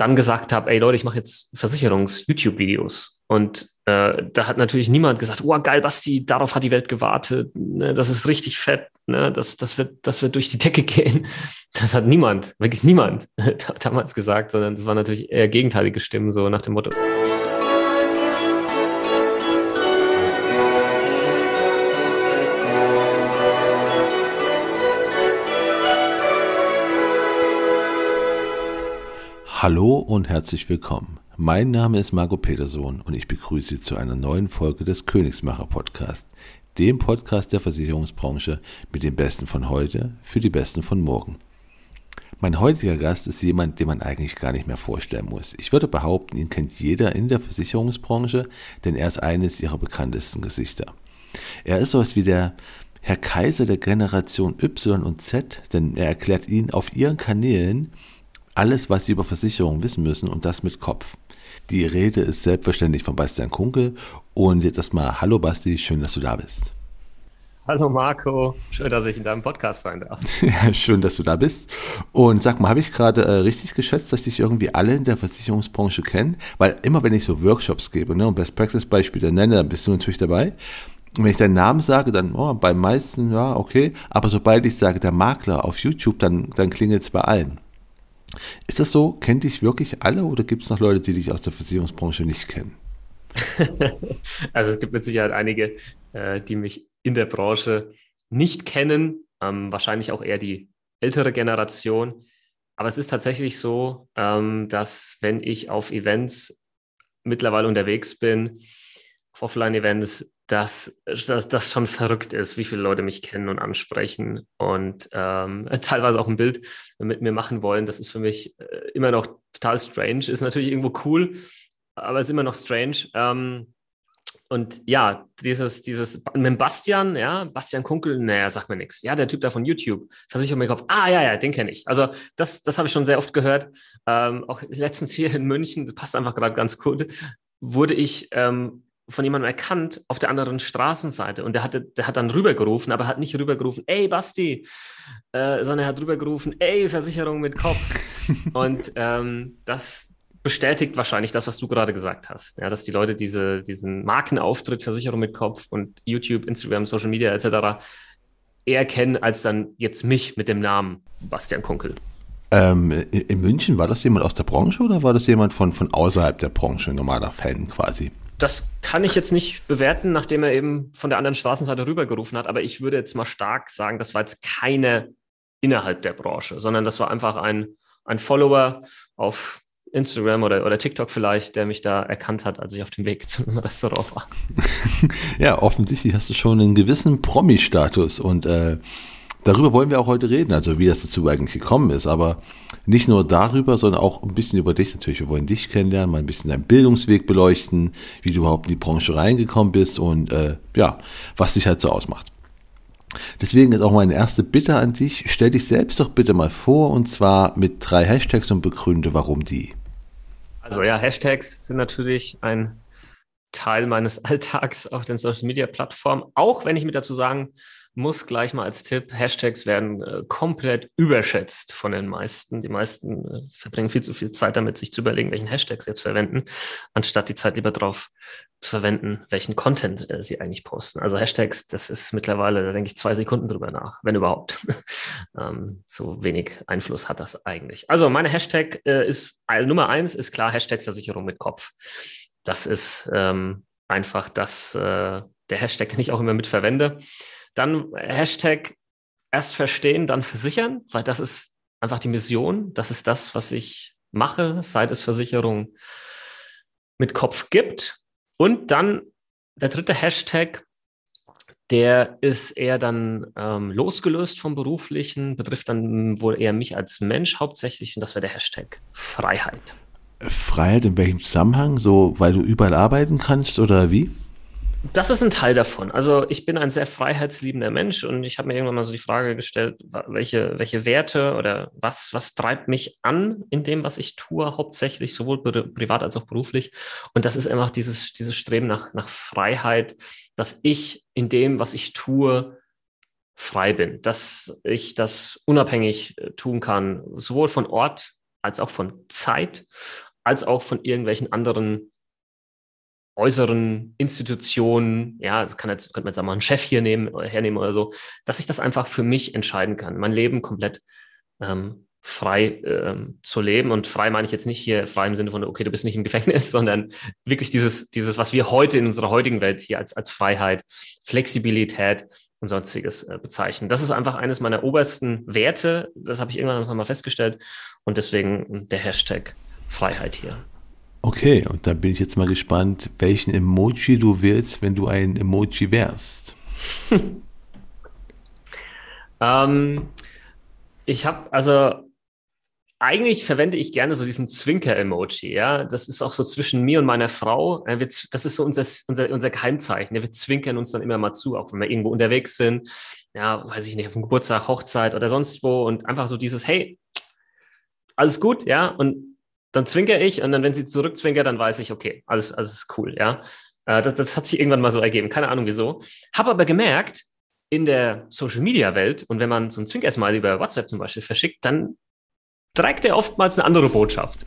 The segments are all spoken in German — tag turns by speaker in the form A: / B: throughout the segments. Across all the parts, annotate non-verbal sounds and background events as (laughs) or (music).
A: dann gesagt habe, ey Leute, ich mache jetzt Versicherungs-YouTube-Videos. Und äh, da hat natürlich niemand gesagt, oh geil, Basti, darauf hat die Welt gewartet, ne, das ist richtig fett, ne, das, das, wird, das wird durch die Decke (laughs) gehen. Das hat niemand, wirklich niemand (laughs) damals gesagt, sondern es waren natürlich eher gegenteilige Stimmen, so nach dem Motto.
B: Hallo und herzlich willkommen. Mein Name ist Margot Petersohn und ich begrüße Sie zu einer neuen Folge des Königsmacher Podcast, dem Podcast der Versicherungsbranche mit den Besten von heute für die Besten von morgen. Mein heutiger Gast ist jemand, den man eigentlich gar nicht mehr vorstellen muss. Ich würde behaupten, ihn kennt jeder in der Versicherungsbranche, denn er ist eines ihrer bekanntesten Gesichter. Er ist sowas wie der Herr Kaiser der Generation Y und Z, denn er erklärt Ihnen auf Ihren Kanälen, alles, was Sie über Versicherungen wissen müssen und das mit Kopf. Die Rede ist selbstverständlich von Bastian Kunkel und jetzt erstmal Hallo Basti, schön, dass du da bist.
A: Hallo Marco, schön, dass ich in deinem Podcast sein darf. (laughs)
B: Ja, schön, dass du da bist. Und sag mal, habe ich gerade äh, richtig geschätzt, dass dich irgendwie alle in der Versicherungsbranche kennen? Weil immer wenn ich so Workshops gebe ne, und Best Practice Beispiele nenne, dann bist du natürlich dabei. Und wenn ich deinen Namen sage, dann oh, beim meisten, ja, okay. Aber sobald ich sage, der Makler auf YouTube, dann, dann klingelt es bei allen. Ist das so? Kennt dich wirklich alle oder gibt es noch Leute, die dich aus der Versicherungsbranche nicht kennen? (laughs)
A: also es gibt mit Sicherheit einige, äh, die mich in der Branche nicht kennen, ähm, wahrscheinlich auch eher die ältere Generation. Aber es ist tatsächlich so, ähm, dass wenn ich auf Events mittlerweile unterwegs bin, Offline-Events, dass, dass das schon verrückt ist, wie viele Leute mich kennen und ansprechen und ähm, (laughs) teilweise auch ein Bild mit mir machen wollen. Das ist für mich äh, immer noch total strange. Ist natürlich irgendwo cool, aber ist immer noch strange. Ähm, und ja, dieses, dieses mit Bastian, ja, Bastian Kunkel, naja, sagt mir nichts. Ja, der Typ da von YouTube, Versicherung im Kopf. Ah, ja, ja, den kenne ich. Also, das, das habe ich schon sehr oft gehört. Ähm, auch letztens hier in München, das passt einfach gerade ganz gut, wurde ich ähm, von jemandem erkannt auf der anderen Straßenseite und der, hatte, der hat dann rübergerufen, aber hat nicht rübergerufen, ey Basti, äh, sondern er hat rübergerufen, ey Versicherung mit Kopf. (laughs) und ähm, das bestätigt wahrscheinlich das, was du gerade gesagt hast, ja, dass die Leute diese, diesen Markenauftritt Versicherung mit Kopf und YouTube, Instagram, Social Media etc. eher kennen als dann jetzt mich mit dem Namen Bastian Kunkel.
B: Ähm, in München war das jemand aus der Branche oder war das jemand von, von außerhalb der Branche, normaler Fan quasi?
A: Das kann ich jetzt nicht bewerten, nachdem er eben von der anderen Straßenseite rübergerufen hat, aber ich würde jetzt mal stark sagen, das war jetzt keine innerhalb der Branche, sondern das war einfach ein, ein Follower auf Instagram oder, oder TikTok vielleicht, der mich da erkannt hat, als ich auf dem Weg zum Restaurant war. (laughs)
B: ja, offensichtlich hast du schon einen gewissen Promi-Status und äh, Darüber wollen wir auch heute reden, also wie das dazu eigentlich gekommen ist. Aber nicht nur darüber, sondern auch ein bisschen über dich natürlich. Wir wollen dich kennenlernen, mal ein bisschen deinen Bildungsweg beleuchten, wie du überhaupt in die Branche reingekommen bist und äh, ja, was dich halt so ausmacht. Deswegen ist auch meine erste Bitte an dich, stell dich selbst doch bitte mal vor und zwar mit drei Hashtags und begründe, warum die.
A: Also ja, Hashtags sind natürlich ein Teil meines (laughs) Alltags auf den Social Media Plattformen, auch wenn ich mir dazu sagen muss gleich mal als Tipp, Hashtags werden äh, komplett überschätzt von den meisten. Die meisten äh, verbringen viel zu viel Zeit damit, sich zu überlegen, welchen Hashtags jetzt verwenden, anstatt die Zeit lieber drauf zu verwenden, welchen Content äh, sie eigentlich posten. Also Hashtags, das ist mittlerweile, da denke ich zwei Sekunden drüber nach, wenn überhaupt. (laughs) ähm, so wenig Einfluss hat das eigentlich. Also meine Hashtag äh, ist, äh, Nummer eins ist klar, Hashtag Versicherung mit Kopf. Das ist ähm, einfach das, äh, der Hashtag, den ich auch immer mit verwende. Dann Hashtag erst verstehen, dann versichern, weil das ist einfach die Mission. Das ist das, was ich mache, seit es Versicherung mit Kopf gibt. Und dann der dritte Hashtag, der ist eher dann ähm, losgelöst vom Beruflichen, betrifft dann wohl eher mich als Mensch hauptsächlich und das wäre der Hashtag Freiheit.
B: Freiheit in welchem Zusammenhang? So, weil du überall arbeiten kannst oder wie?
A: Das ist ein Teil davon. Also ich bin ein sehr freiheitsliebender Mensch und ich habe mir irgendwann mal so die Frage gestellt, welche, welche Werte oder was, was treibt mich an in dem, was ich tue, hauptsächlich, sowohl privat als auch beruflich. Und das ist einfach dieses, dieses Streben nach, nach Freiheit, dass ich in dem, was ich tue, frei bin, dass ich das unabhängig äh, tun kann, sowohl von Ort als auch von Zeit, als auch von irgendwelchen anderen äußeren Institutionen, ja, das kann jetzt, könnte man jetzt auch mal einen Chef hier nehmen, hernehmen oder so, dass ich das einfach für mich entscheiden kann, mein Leben komplett ähm, frei ähm, zu leben. Und frei meine ich jetzt nicht hier frei im Sinne von, okay, du bist nicht im Gefängnis, (laughs) sondern wirklich dieses, dieses, was wir heute in unserer heutigen Welt hier als, als Freiheit, Flexibilität und sonstiges äh, bezeichnen. Das ist einfach eines meiner obersten Werte. Das habe ich irgendwann mal festgestellt. Und deswegen der Hashtag Freiheit hier.
B: Okay, und da bin ich jetzt mal gespannt, welchen Emoji du willst, wenn du ein Emoji wärst. (laughs)
A: ähm, ich habe, also eigentlich verwende ich gerne so diesen Zwinker-Emoji, ja. Das ist auch so zwischen mir und meiner Frau. Das ist so unser, unser, unser Geheimzeichen. Wir zwinkern uns dann immer mal zu, auch wenn wir irgendwo unterwegs sind. Ja, weiß ich nicht, auf dem Geburtstag, Hochzeit oder sonst wo. Und einfach so dieses, hey, alles gut, ja. Und dann zwinker ich und dann, wenn sie zurückzwinkert, dann weiß ich, okay, alles, alles ist cool, ja. Äh, das, das hat sich irgendwann mal so ergeben, keine Ahnung wieso. Habe aber gemerkt, in der Social Media Welt und wenn man so ein Zwinker-Smiley über WhatsApp zum Beispiel verschickt, dann trägt er oftmals eine andere Botschaft.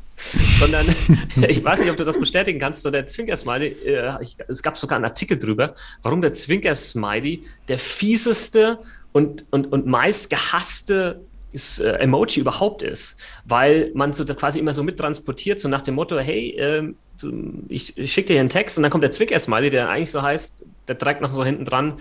A: Sondern, (laughs) ich weiß nicht, ob du das bestätigen kannst, so der Zwinker-Smiley, äh, es gab sogar einen Artikel drüber, warum der Zwinker-Smiley der fieseste und, und, und meist gehasste ist, äh, Emoji überhaupt ist, weil man so quasi immer so mittransportiert, so nach dem Motto, hey, äh, ich, ich schicke dir hier einen Text und dann kommt der Zwicker-Smiley, der eigentlich so heißt, der trägt noch so hinten dran,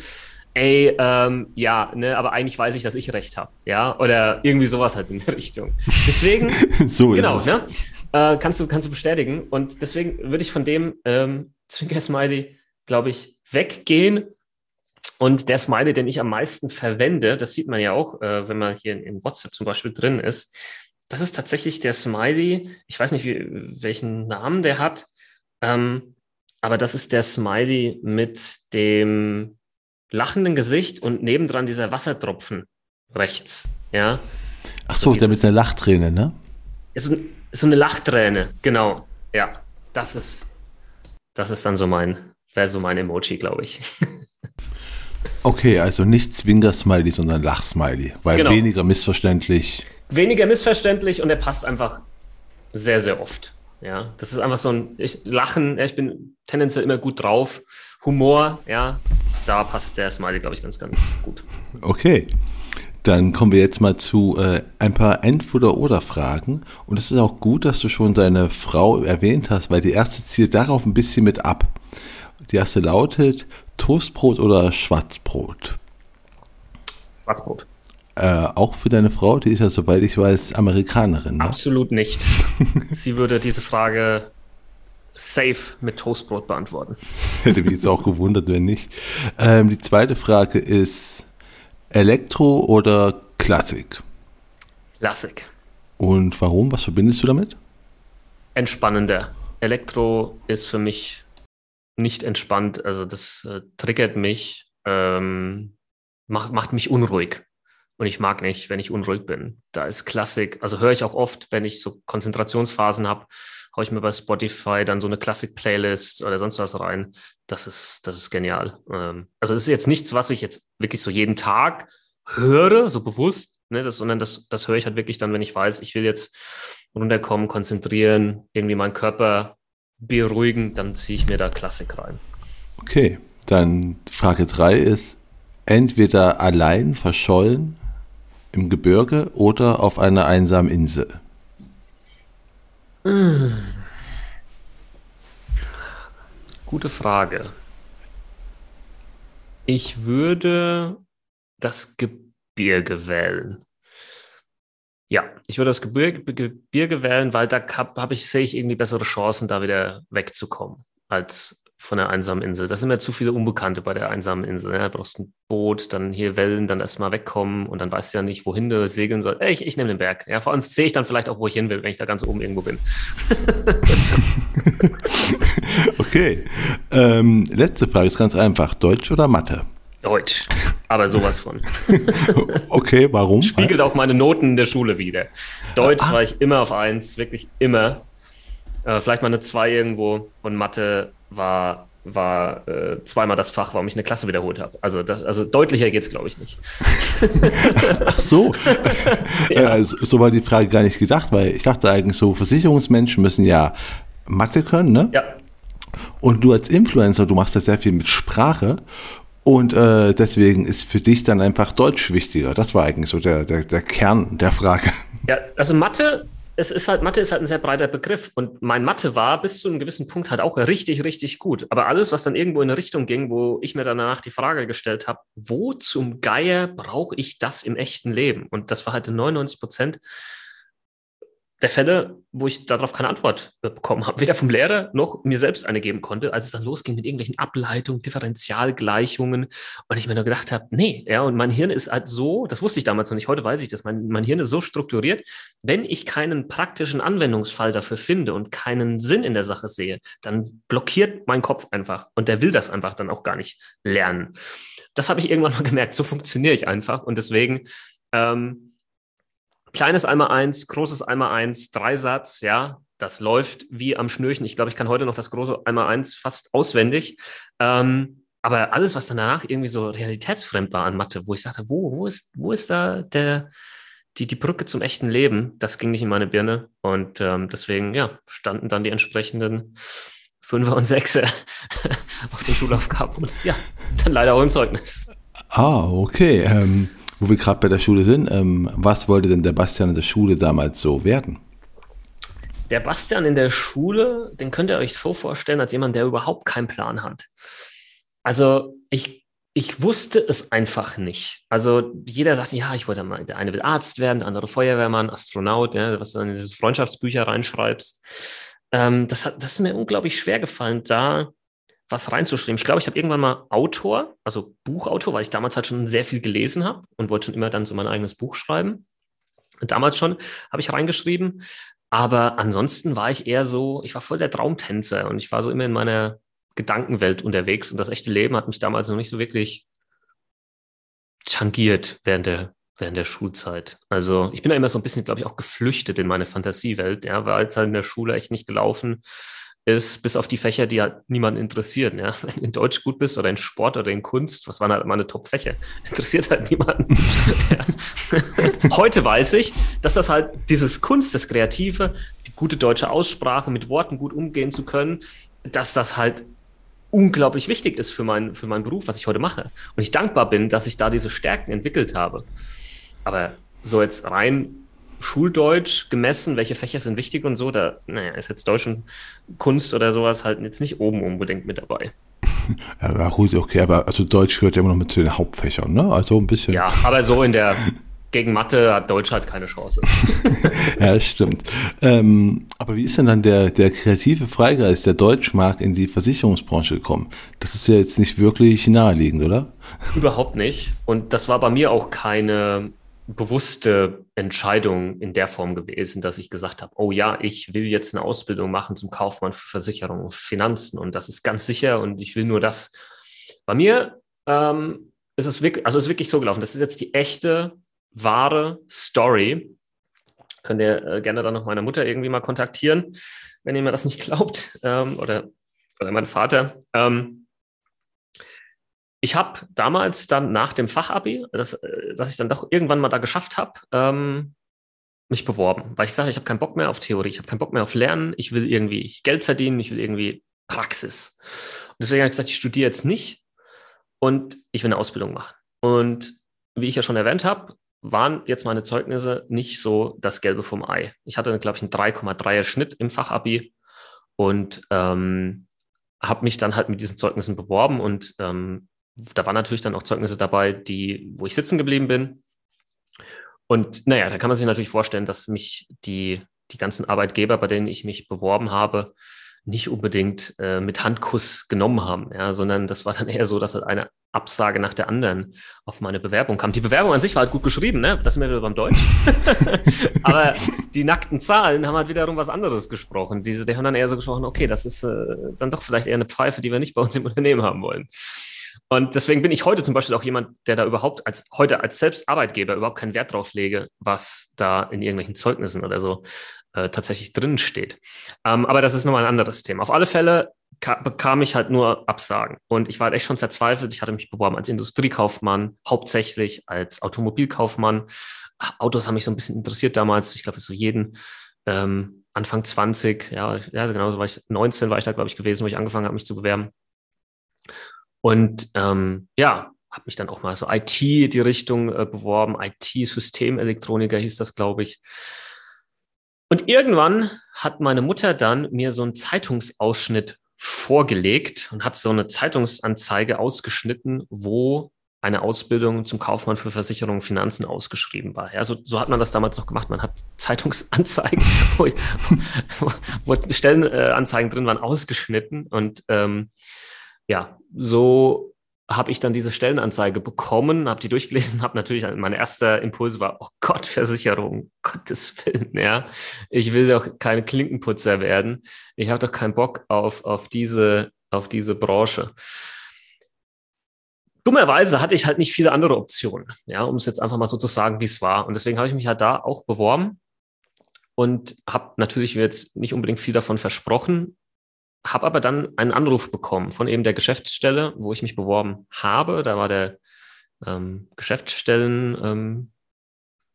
A: ey, ähm, ja, ne, aber eigentlich weiß ich, dass ich recht habe, ja, oder irgendwie sowas halt in der (laughs) Richtung. Deswegen, (laughs) so genau, ne, äh, kannst du kannst du bestätigen und deswegen würde ich von dem ähm, Zwinker-Smiley, glaube ich, weggehen und der Smiley, den ich am meisten verwende, das sieht man ja auch, äh, wenn man hier in, in, WhatsApp zum Beispiel drin ist, das ist tatsächlich der Smiley, ich weiß nicht, wie, welchen Namen der hat, ähm, aber das ist der Smiley mit dem lachenden Gesicht und nebendran dieser Wassertropfen rechts. Ja.
B: Ach so, so der mit der Lachträne, ne?
A: Ist so eine Lachträne, genau. Ja, das ist, das ist dann so mein, wäre so mein Emoji, glaube ich. (laughs)
B: Okay, also nicht Zwinger-Smiley, sondern Lach-Smiley, weil genau. weniger missverständlich.
A: Weniger missverständlich und er passt einfach sehr, sehr oft. Ja, das ist einfach so ein ich, Lachen. Ja, ich bin tendenziell immer gut drauf. Humor, ja, da passt der Smiley, glaube ich, ganz, ganz gut.
B: Okay. Dann kommen wir jetzt mal zu äh, ein paar Entweder-Oder-Fragen. Und es ist auch gut, dass du schon deine Frau erwähnt hast, weil die erste zielt darauf ein bisschen mit ab. Die erste lautet Toastbrot oder Schwarzbrot?
A: Schwarzbrot.
B: Äh, auch für deine Frau, die ist ja, soweit ich weiß, Amerikanerin.
A: Ne? Absolut nicht. (laughs) Sie würde diese Frage safe mit Toastbrot beantworten. (laughs)
B: Hätte mich jetzt auch gewundert, wenn nicht. Ähm, die zweite Frage ist Elektro oder Klassik?
A: Klassik.
B: Und warum? Was verbindest du damit?
A: Entspannender. Elektro ist für mich nicht entspannt. Also das äh, triggert mich, ähm, macht, macht mich unruhig. Und ich mag nicht, wenn ich unruhig bin. Da ist Klassik, also höre ich auch oft, wenn ich so Konzentrationsphasen habe, haue ich mir bei Spotify dann so eine Klassik-Playlist oder sonst was rein. Das ist, das ist genial. Ähm, also das ist jetzt nichts, was ich jetzt wirklich so jeden Tag höre, so bewusst, ne, das, sondern das, das höre ich halt wirklich dann, wenn ich weiß, ich will jetzt runterkommen, konzentrieren, irgendwie meinen Körper beruhigen, dann ziehe ich mir da Klassik rein.
B: Okay, dann Frage 3 ist, entweder allein verschollen im Gebirge oder auf einer einsamen Insel?
A: Mmh. Gute Frage. Ich würde das Gebirge wählen. Ja, ich würde das Gebirge, Gebirge wählen, weil da habe ich, sehe ich irgendwie bessere Chancen, da wieder wegzukommen, als von der einsamen Insel. Das sind mir zu viele Unbekannte bei der einsamen Insel. Ja, du brauchst ein Boot, dann hier Wellen, dann erstmal wegkommen und dann weißt du ja nicht, wohin du segeln sollst. Ich, ich nehme den Berg. Ja, vor allem sehe ich dann vielleicht auch, wo ich hin will, wenn ich da ganz oben irgendwo bin. (laughs) (laughs) (laughs)
B: okay. Ähm, letzte Frage ist ganz einfach. Deutsch oder Mathe?
A: Deutsch, aber sowas von. (laughs)
B: okay, warum?
A: Spiegelt auch meine Noten in der Schule wieder. Deutsch ah. war ich immer auf eins, wirklich immer. Äh, vielleicht mal eine 2 irgendwo und Mathe war war äh, zweimal das Fach, warum ich eine Klasse wiederholt habe. Also, das, also deutlicher geht es, glaube ich, nicht. (laughs)
B: Ach so. (laughs) ja. äh, so war die Frage gar nicht gedacht, weil ich dachte eigentlich so, Versicherungsmenschen müssen ja Mathe können, ne?
A: Ja.
B: Und du als Influencer, du machst ja sehr viel mit Sprache und äh, deswegen ist für dich dann einfach Deutsch wichtiger. Das war eigentlich so der, der, der Kern der Frage.
A: Ja, also Mathe es ist halt, Mathe ist halt ein sehr breiter Begriff und mein Mathe war bis zu einem gewissen Punkt halt auch richtig, richtig gut. Aber alles, was dann irgendwo in eine Richtung ging, wo ich mir danach die Frage gestellt habe, wo zum Geier brauche ich das im echten Leben? Und das war halt in 99 Prozent der Fälle, wo ich darauf keine Antwort bekommen habe, weder vom Lehrer noch mir selbst eine geben konnte, als es dann losging mit irgendwelchen Ableitungen, Differentialgleichungen. Und ich mir nur gedacht habe, nee, ja, und mein Hirn ist halt so, das wusste ich damals noch nicht, heute weiß ich das, mein, mein Hirn ist so strukturiert, wenn ich keinen praktischen Anwendungsfall dafür finde und keinen Sinn in der Sache sehe, dann blockiert mein Kopf einfach und der will das einfach dann auch gar nicht lernen. Das habe ich irgendwann mal (laughs) gemerkt, so funktioniere ich einfach. Und deswegen ähm, Kleines einmal eins, großes einmal eins, Dreisatz, ja, das läuft wie am Schnürchen. Ich glaube, ich kann heute noch das große einmal eins fast auswendig. Ähm, aber alles, was dann danach irgendwie so realitätsfremd war an Mathe, wo ich sagte, wo, wo ist, wo ist da der, die, die Brücke zum echten Leben, das ging nicht in meine Birne. Und ähm, deswegen, ja, standen dann die entsprechenden Fünfer und Sechser (laughs) auf den Schulaufgaben und ja, dann leider auch im Zeugnis.
B: Ah, okay. Ähm, wo wir gerade bei der Schule sind, ähm, was wollte denn der Bastian in der Schule damals so werden?
A: Der Bastian in der Schule, den könnt ihr euch so vorstellen, als jemand, der überhaupt keinen Plan hat. Also ich, ich wusste es einfach nicht. Also jeder sagt, ja, ich wollte mal, der eine will Arzt werden, der andere Feuerwehrmann, Astronaut, ja, was du dann in diese Freundschaftsbücher reinschreibst. Ähm, das, hat, das ist mir unglaublich schwer gefallen, da was reinzuschreiben. Ich glaube, ich habe irgendwann mal Autor, also Buchautor, weil ich damals halt schon sehr viel gelesen habe und wollte schon immer dann so mein eigenes Buch schreiben. Damals schon habe ich reingeschrieben. Aber ansonsten war ich eher so, ich war voll der Traumtänzer und ich war so immer in meiner Gedankenwelt unterwegs und das echte Leben hat mich damals noch nicht so wirklich tangiert während der, während der Schulzeit. Also ich bin da immer so ein bisschen, glaube ich, auch geflüchtet in meine Fantasiewelt, ja, weil es halt in der Schule echt nicht gelaufen ist, bis auf die Fächer, die halt niemanden interessieren. Ja? (laughs) Wenn du in Deutsch gut bist oder in Sport oder in Kunst, was waren halt meine Top-Fächer? (laughs) Interessiert halt niemanden. (laughs) Heute weiß ich, dass das halt dieses Kunst, das Kreative, die gute deutsche Aussprache, mit Worten gut umgehen zu können, dass das halt unglaublich wichtig ist für, mein, für meinen Beruf, was ich heute mache. Und ich dankbar bin, dass ich da diese Stärken entwickelt habe. Aber so jetzt rein Schuldeutsch gemessen, welche Fächer sind wichtig und so, da naja, ist jetzt Deutsch und Kunst oder sowas halt jetzt nicht oben unbedingt mit dabei. (laughs)
B: Ja, gut, okay, aber also Deutsch gehört ja immer noch mit zu den Hauptfächern, ne? Also ein bisschen.
A: Ja, aber so in der (laughs) gegen Mathe hat Deutsch halt keine Chance. (laughs)
B: ja, stimmt. Ähm, aber wie ist denn dann der, der kreative Freigeist, der Deutschmarkt in die Versicherungsbranche gekommen? Das ist ja jetzt nicht wirklich naheliegend, oder?
A: Überhaupt nicht. Und das war bei mir auch keine bewusste Entscheidung in der Form gewesen, dass ich gesagt habe, oh ja, ich will jetzt eine Ausbildung machen zum Kaufmann für Versicherung und Finanzen und das ist ganz sicher und ich will nur das. Bei mir ähm, ist es wirklich, also ist wirklich so gelaufen. Das ist jetzt die echte, wahre Story. Könnt ihr äh, gerne dann noch meine Mutter irgendwie mal kontaktieren, wenn ihr mir das nicht glaubt ähm, oder, oder mein Vater. Ähm, ich habe damals dann nach dem Fachabi, das, äh, dass ich dann doch irgendwann mal da geschafft habe, ähm, mich beworben, weil ich gesagt habe, ich habe keinen Bock mehr auf Theorie, ich habe keinen Bock mehr auf Lernen, ich will irgendwie Geld verdienen, ich will irgendwie Praxis. Und deswegen habe ich gesagt, ich studiere jetzt nicht und ich will eine Ausbildung machen. Und wie ich ja schon erwähnt habe, waren jetzt meine Zeugnisse nicht so das Gelbe vom Ei. Ich hatte, glaube ich, einen 3,3er Schnitt im Fachabi und ähm, habe mich dann halt mit diesen Zeugnissen beworben und ähm, da waren natürlich dann auch Zeugnisse dabei, die, wo ich sitzen geblieben bin. Und naja, da kann man sich natürlich vorstellen, dass mich die, die ganzen Arbeitgeber, bei denen ich mich beworben habe, nicht unbedingt äh, mit Handkuss genommen haben, ja, sondern das war dann eher so, dass halt eine Absage nach der anderen auf meine Bewerbung kam. Die Bewerbung an sich war halt gut geschrieben, ne? Das sind wir wieder beim Deutsch. (laughs) Aber die nackten Zahlen haben halt wiederum was anderes gesprochen. Diese, die haben dann eher so gesprochen, okay, das ist äh, dann doch vielleicht eher eine Pfeife, die wir nicht bei uns im Unternehmen haben wollen. Und deswegen bin ich heute zum Beispiel auch jemand, der da überhaupt als heute als Selbstarbeitgeber überhaupt keinen Wert drauf lege, was da in irgendwelchen Zeugnissen oder so äh, tatsächlich drin steht. Ähm, aber das ist nochmal ein anderes Thema. Auf alle Fälle bekam ich halt nur Absagen. Und ich war halt echt schon verzweifelt. Ich hatte mich beworben als Industriekaufmann, hauptsächlich als Automobilkaufmann. Autos haben mich so ein bisschen interessiert damals. Ich glaube, so jeden ähm, Anfang 20, ja, ja, genau, so war ich 19 war ich da, glaube ich, gewesen, wo ich angefangen habe, mich zu bewerben. Und ähm, ja, habe mich dann auch mal so IT die Richtung äh, beworben, IT-Systemelektroniker hieß das, glaube ich. Und irgendwann hat meine Mutter dann mir so einen Zeitungsausschnitt vorgelegt und hat so eine Zeitungsanzeige ausgeschnitten, wo eine Ausbildung zum Kaufmann für Versicherungen und Finanzen ausgeschrieben war. Ja, so, so hat man das damals noch gemacht. Man hat Zeitungsanzeigen, (laughs) wo, wo Stellenanzeigen drin waren, ausgeschnitten. Und ähm, ja, so habe ich dann diese Stellenanzeige bekommen, habe die durchgelesen, habe natürlich, mein erster Impuls war, oh Gott, Versicherung, Gottes Willen, ja. Ich will doch keine Klinkenputzer werden. Ich habe doch keinen Bock auf, auf, diese, auf diese Branche. Dummerweise hatte ich halt nicht viele andere Optionen, ja, um es jetzt einfach mal so zu sagen, wie es war. Und deswegen habe ich mich halt da auch beworben und habe natürlich jetzt nicht unbedingt viel davon versprochen, habe aber dann einen Anruf bekommen von eben der Geschäftsstelle, wo ich mich beworben habe. Da war der ähm, Geschäftsstellen ähm,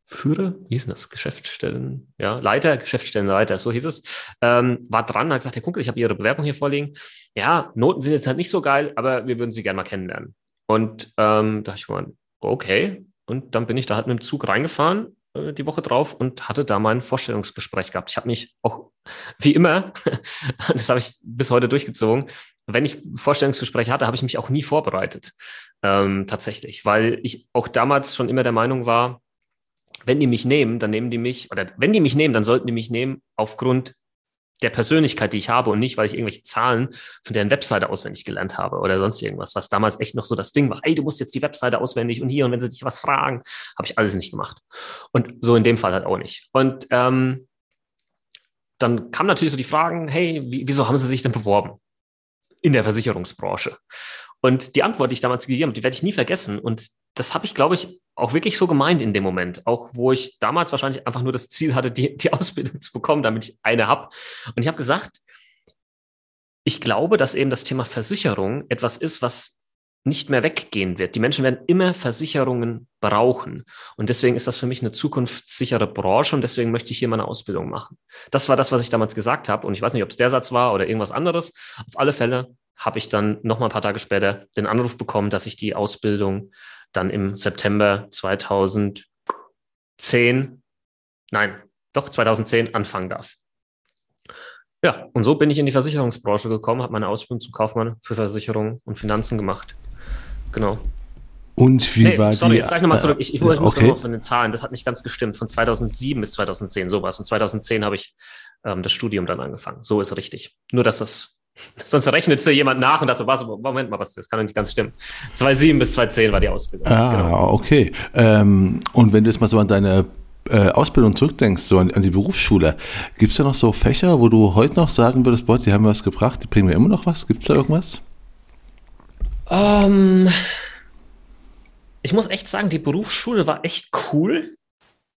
A: wie hieß das? Geschäftsstellen, ja, Leiter, Geschäftsstellenleiter, so hieß es, ähm, war dran, hat gesagt, Herr Kunkel, ich habe Ihre Bewerbung hier vorliegen. Ja, Noten sind jetzt halt nicht so geil, aber wir würden Sie gerne mal kennenlernen. Und ähm, da dachte ich mal, okay. Und dann bin ich da halt mit dem Zug reingefahren äh, die Woche drauf und hatte da mein Vorstellungsgespräch gehabt. Ich habe mich auch, (laughs) wie immer, (laughs) das habe ich bis heute durchgezogen, wenn ich Vorstellungsgespräche hatte, habe ich mich auch nie vorbereitet, ähm, tatsächlich, weil ich auch damals schon immer der Meinung war, wenn die mich nehmen, dann nehmen die mich, oder wenn die mich nehmen, dann sollten die mich nehmen aufgrund der Persönlichkeit, die ich habe und nicht, weil ich irgendwelche Zahlen von deren Webseite auswendig gelernt habe oder sonst irgendwas, was damals echt noch so das Ding war, ey, du musst jetzt die Webseite auswendig und hier und wenn sie dich was fragen, habe ich alles nicht gemacht. Und so in dem Fall halt auch nicht. Und ähm, dann kam natürlich so die Fragen, hey, wieso haben sie sich denn beworben in der Versicherungsbranche? Und die Antwort, die ich damals gegeben habe, die werde ich nie vergessen. Und das habe ich, glaube ich, auch wirklich so gemeint in dem Moment. Auch wo ich damals wahrscheinlich einfach nur das Ziel hatte, die, die (laughs) Ausbildung zu bekommen, damit ich eine habe. Und ich habe gesagt, ich glaube, dass eben das Thema Versicherung etwas ist, was nicht mehr weggehen wird. Die Menschen werden immer Versicherungen brauchen. Und deswegen ist das für mich eine zukunftssichere Branche und deswegen möchte ich hier meine Ausbildung machen. Das war das, was ich damals gesagt habe. Und ich weiß nicht, ob es der Satz war oder irgendwas anderes. Auf alle Fälle habe ich dann noch mal ein paar Tage später den Anruf bekommen, dass ich die Ausbildung dann im September 2010, nein, doch 2010 anfangen darf. Ja, und so bin ich in die Versicherungsbranche gekommen, habe meine Ausbildung zum Kaufmann für Versicherungen und Finanzen gemacht. Genau.
B: Und wie nee, war
A: sorry,
B: die?
A: jetzt sag nochmal zurück. Ich, ich muss okay. nochmal von den Zahlen. Das hat nicht ganz gestimmt. Von 2007 bis 2010 sowas. Und 2010 habe ich ähm, das Studium dann angefangen. So ist richtig. Nur, dass das (laughs) Sonst rechnet sie jemand nach und dachte so, was, Moment mal, was, das kann doch nicht ganz stimmen. 2007 bis 2010 war die Ausbildung.
B: Ah, genau. okay. Ähm, und wenn du jetzt mal so an deine äh, Ausbildung zurückdenkst, so an, an die Berufsschule, gibt es da noch so Fächer, wo du heute noch sagen würdest, boah, die haben mir was gebracht, die bringen mir immer noch was? Gibt es da irgendwas?
A: Um, ähm, ich muss echt sagen, die Berufsschule war echt cool,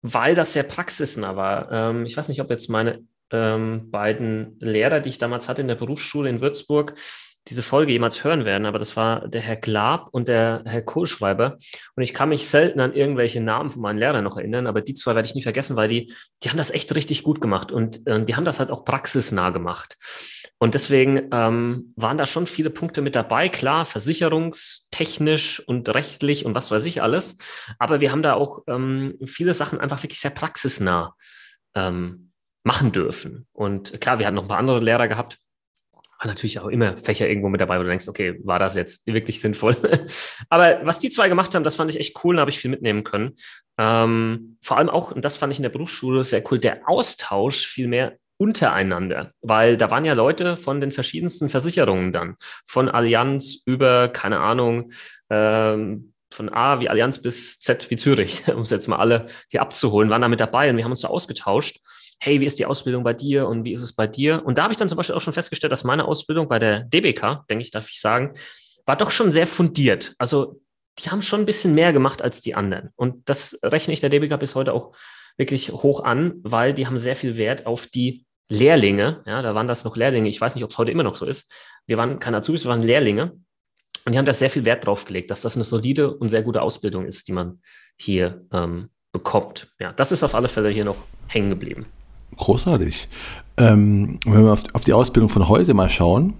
A: weil das sehr praxisnah war. Ähm, ich weiß nicht, ob jetzt meine ähm, beiden Lehrer, die ich damals hatte in der Berufsschule in Würzburg, diese Folge jemals hören werden, aber das war der Herr Glab und der Herr Kohlschreiber. Und ich kann mich selten an irgendwelche Namen von meinen Lehrern noch erinnern, aber die zwei werde ich nie vergessen, weil die, die haben das echt richtig gut gemacht und äh, die haben das halt auch praxisnah gemacht. Und deswegen ähm, waren da schon viele Punkte mit dabei, klar, versicherungstechnisch und rechtlich und was weiß ich alles. Aber wir haben da auch ähm, viele Sachen einfach wirklich sehr praxisnah ähm, machen dürfen. Und klar, wir hatten noch ein paar andere Lehrer gehabt, war natürlich auch immer Fächer irgendwo mit dabei, wo du denkst, okay, war das jetzt wirklich sinnvoll? (laughs) Aber was die zwei gemacht haben, das fand ich echt cool, da habe ich viel mitnehmen können. Ähm, vor allem auch, und das fand ich in der Berufsschule sehr cool, der Austausch viel mehr untereinander, weil da waren ja Leute von den verschiedensten Versicherungen dann, von Allianz über, keine Ahnung, ähm, von A wie Allianz bis Z wie Zürich, (laughs) um es jetzt mal alle hier abzuholen, waren da mit dabei und wir haben uns da ausgetauscht hey, wie ist die Ausbildung bei dir und wie ist es bei dir? Und da habe ich dann zum Beispiel auch schon festgestellt, dass meine Ausbildung bei der DBK, denke ich, darf ich sagen, war doch schon sehr fundiert. Also die haben schon ein bisschen mehr gemacht als die anderen. Und das rechne ich der DBK bis heute auch wirklich hoch an, weil die haben sehr viel Wert auf die Lehrlinge, ja, da waren das noch Lehrlinge, ich weiß nicht, ob es heute immer noch so ist. Wir waren keine Azubis, wir waren Lehrlinge. Und die haben da sehr viel Wert drauf gelegt, dass das eine solide und sehr gute Ausbildung ist, die man hier ähm, bekommt. Ja, das ist auf alle Fälle hier noch hängen geblieben.
B: Großartig. Ähm, wenn wir auf, auf die Ausbildung von heute mal schauen,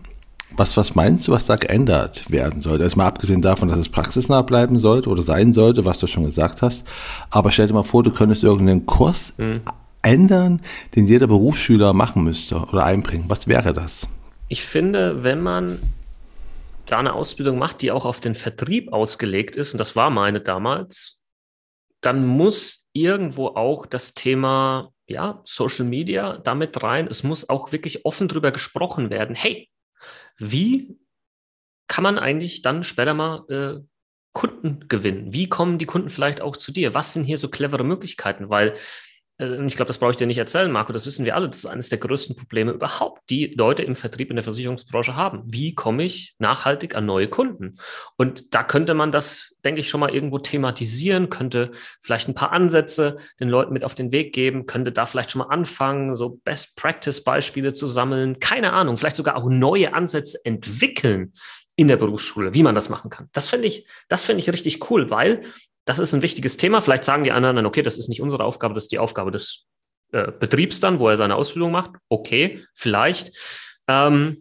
B: was, was meinst du, was da geändert werden sollte? Erstmal abgesehen davon, dass es praxisnah bleiben sollte oder sein sollte, was du schon gesagt hast. Aber stell dir mal vor, du könntest irgendeinen Kurs mhm. ändern, den jeder Berufsschüler machen müsste oder einbringen. Was wäre das?
A: Ich finde, wenn man da eine Ausbildung macht, die auch auf den Vertrieb ausgelegt ist, und das war meine damals, dann muss irgendwo auch das Thema ja, Social Media damit rein. Es muss auch wirklich offen drüber gesprochen werden. Hey, wie kann man eigentlich dann später mal äh, Kunden gewinnen? Wie kommen die Kunden vielleicht auch zu dir? Was sind hier so clevere Möglichkeiten? Weil ich glaube, das brauche ich dir nicht erzählen, Marco, das wissen wir alle. Das ist eines der größten Probleme überhaupt, die Leute im Vertrieb in der Versicherungsbranche haben. Wie komme ich nachhaltig an neue Kunden? Und da könnte man das, denke ich, schon mal irgendwo thematisieren, könnte vielleicht ein paar Ansätze den Leuten mit auf den Weg geben, könnte da vielleicht schon mal anfangen, so Best-Practice-Beispiele zu sammeln. Keine Ahnung, vielleicht sogar auch neue Ansätze entwickeln in der Berufsschule, wie man das machen kann. Das finde ich, das finde ich richtig cool, weil das ist ein wichtiges Thema. Vielleicht sagen die anderen dann, okay, das ist nicht unsere Aufgabe, das ist die Aufgabe des äh, Betriebs dann, wo er seine Ausbildung macht. Okay, vielleicht. Ähm,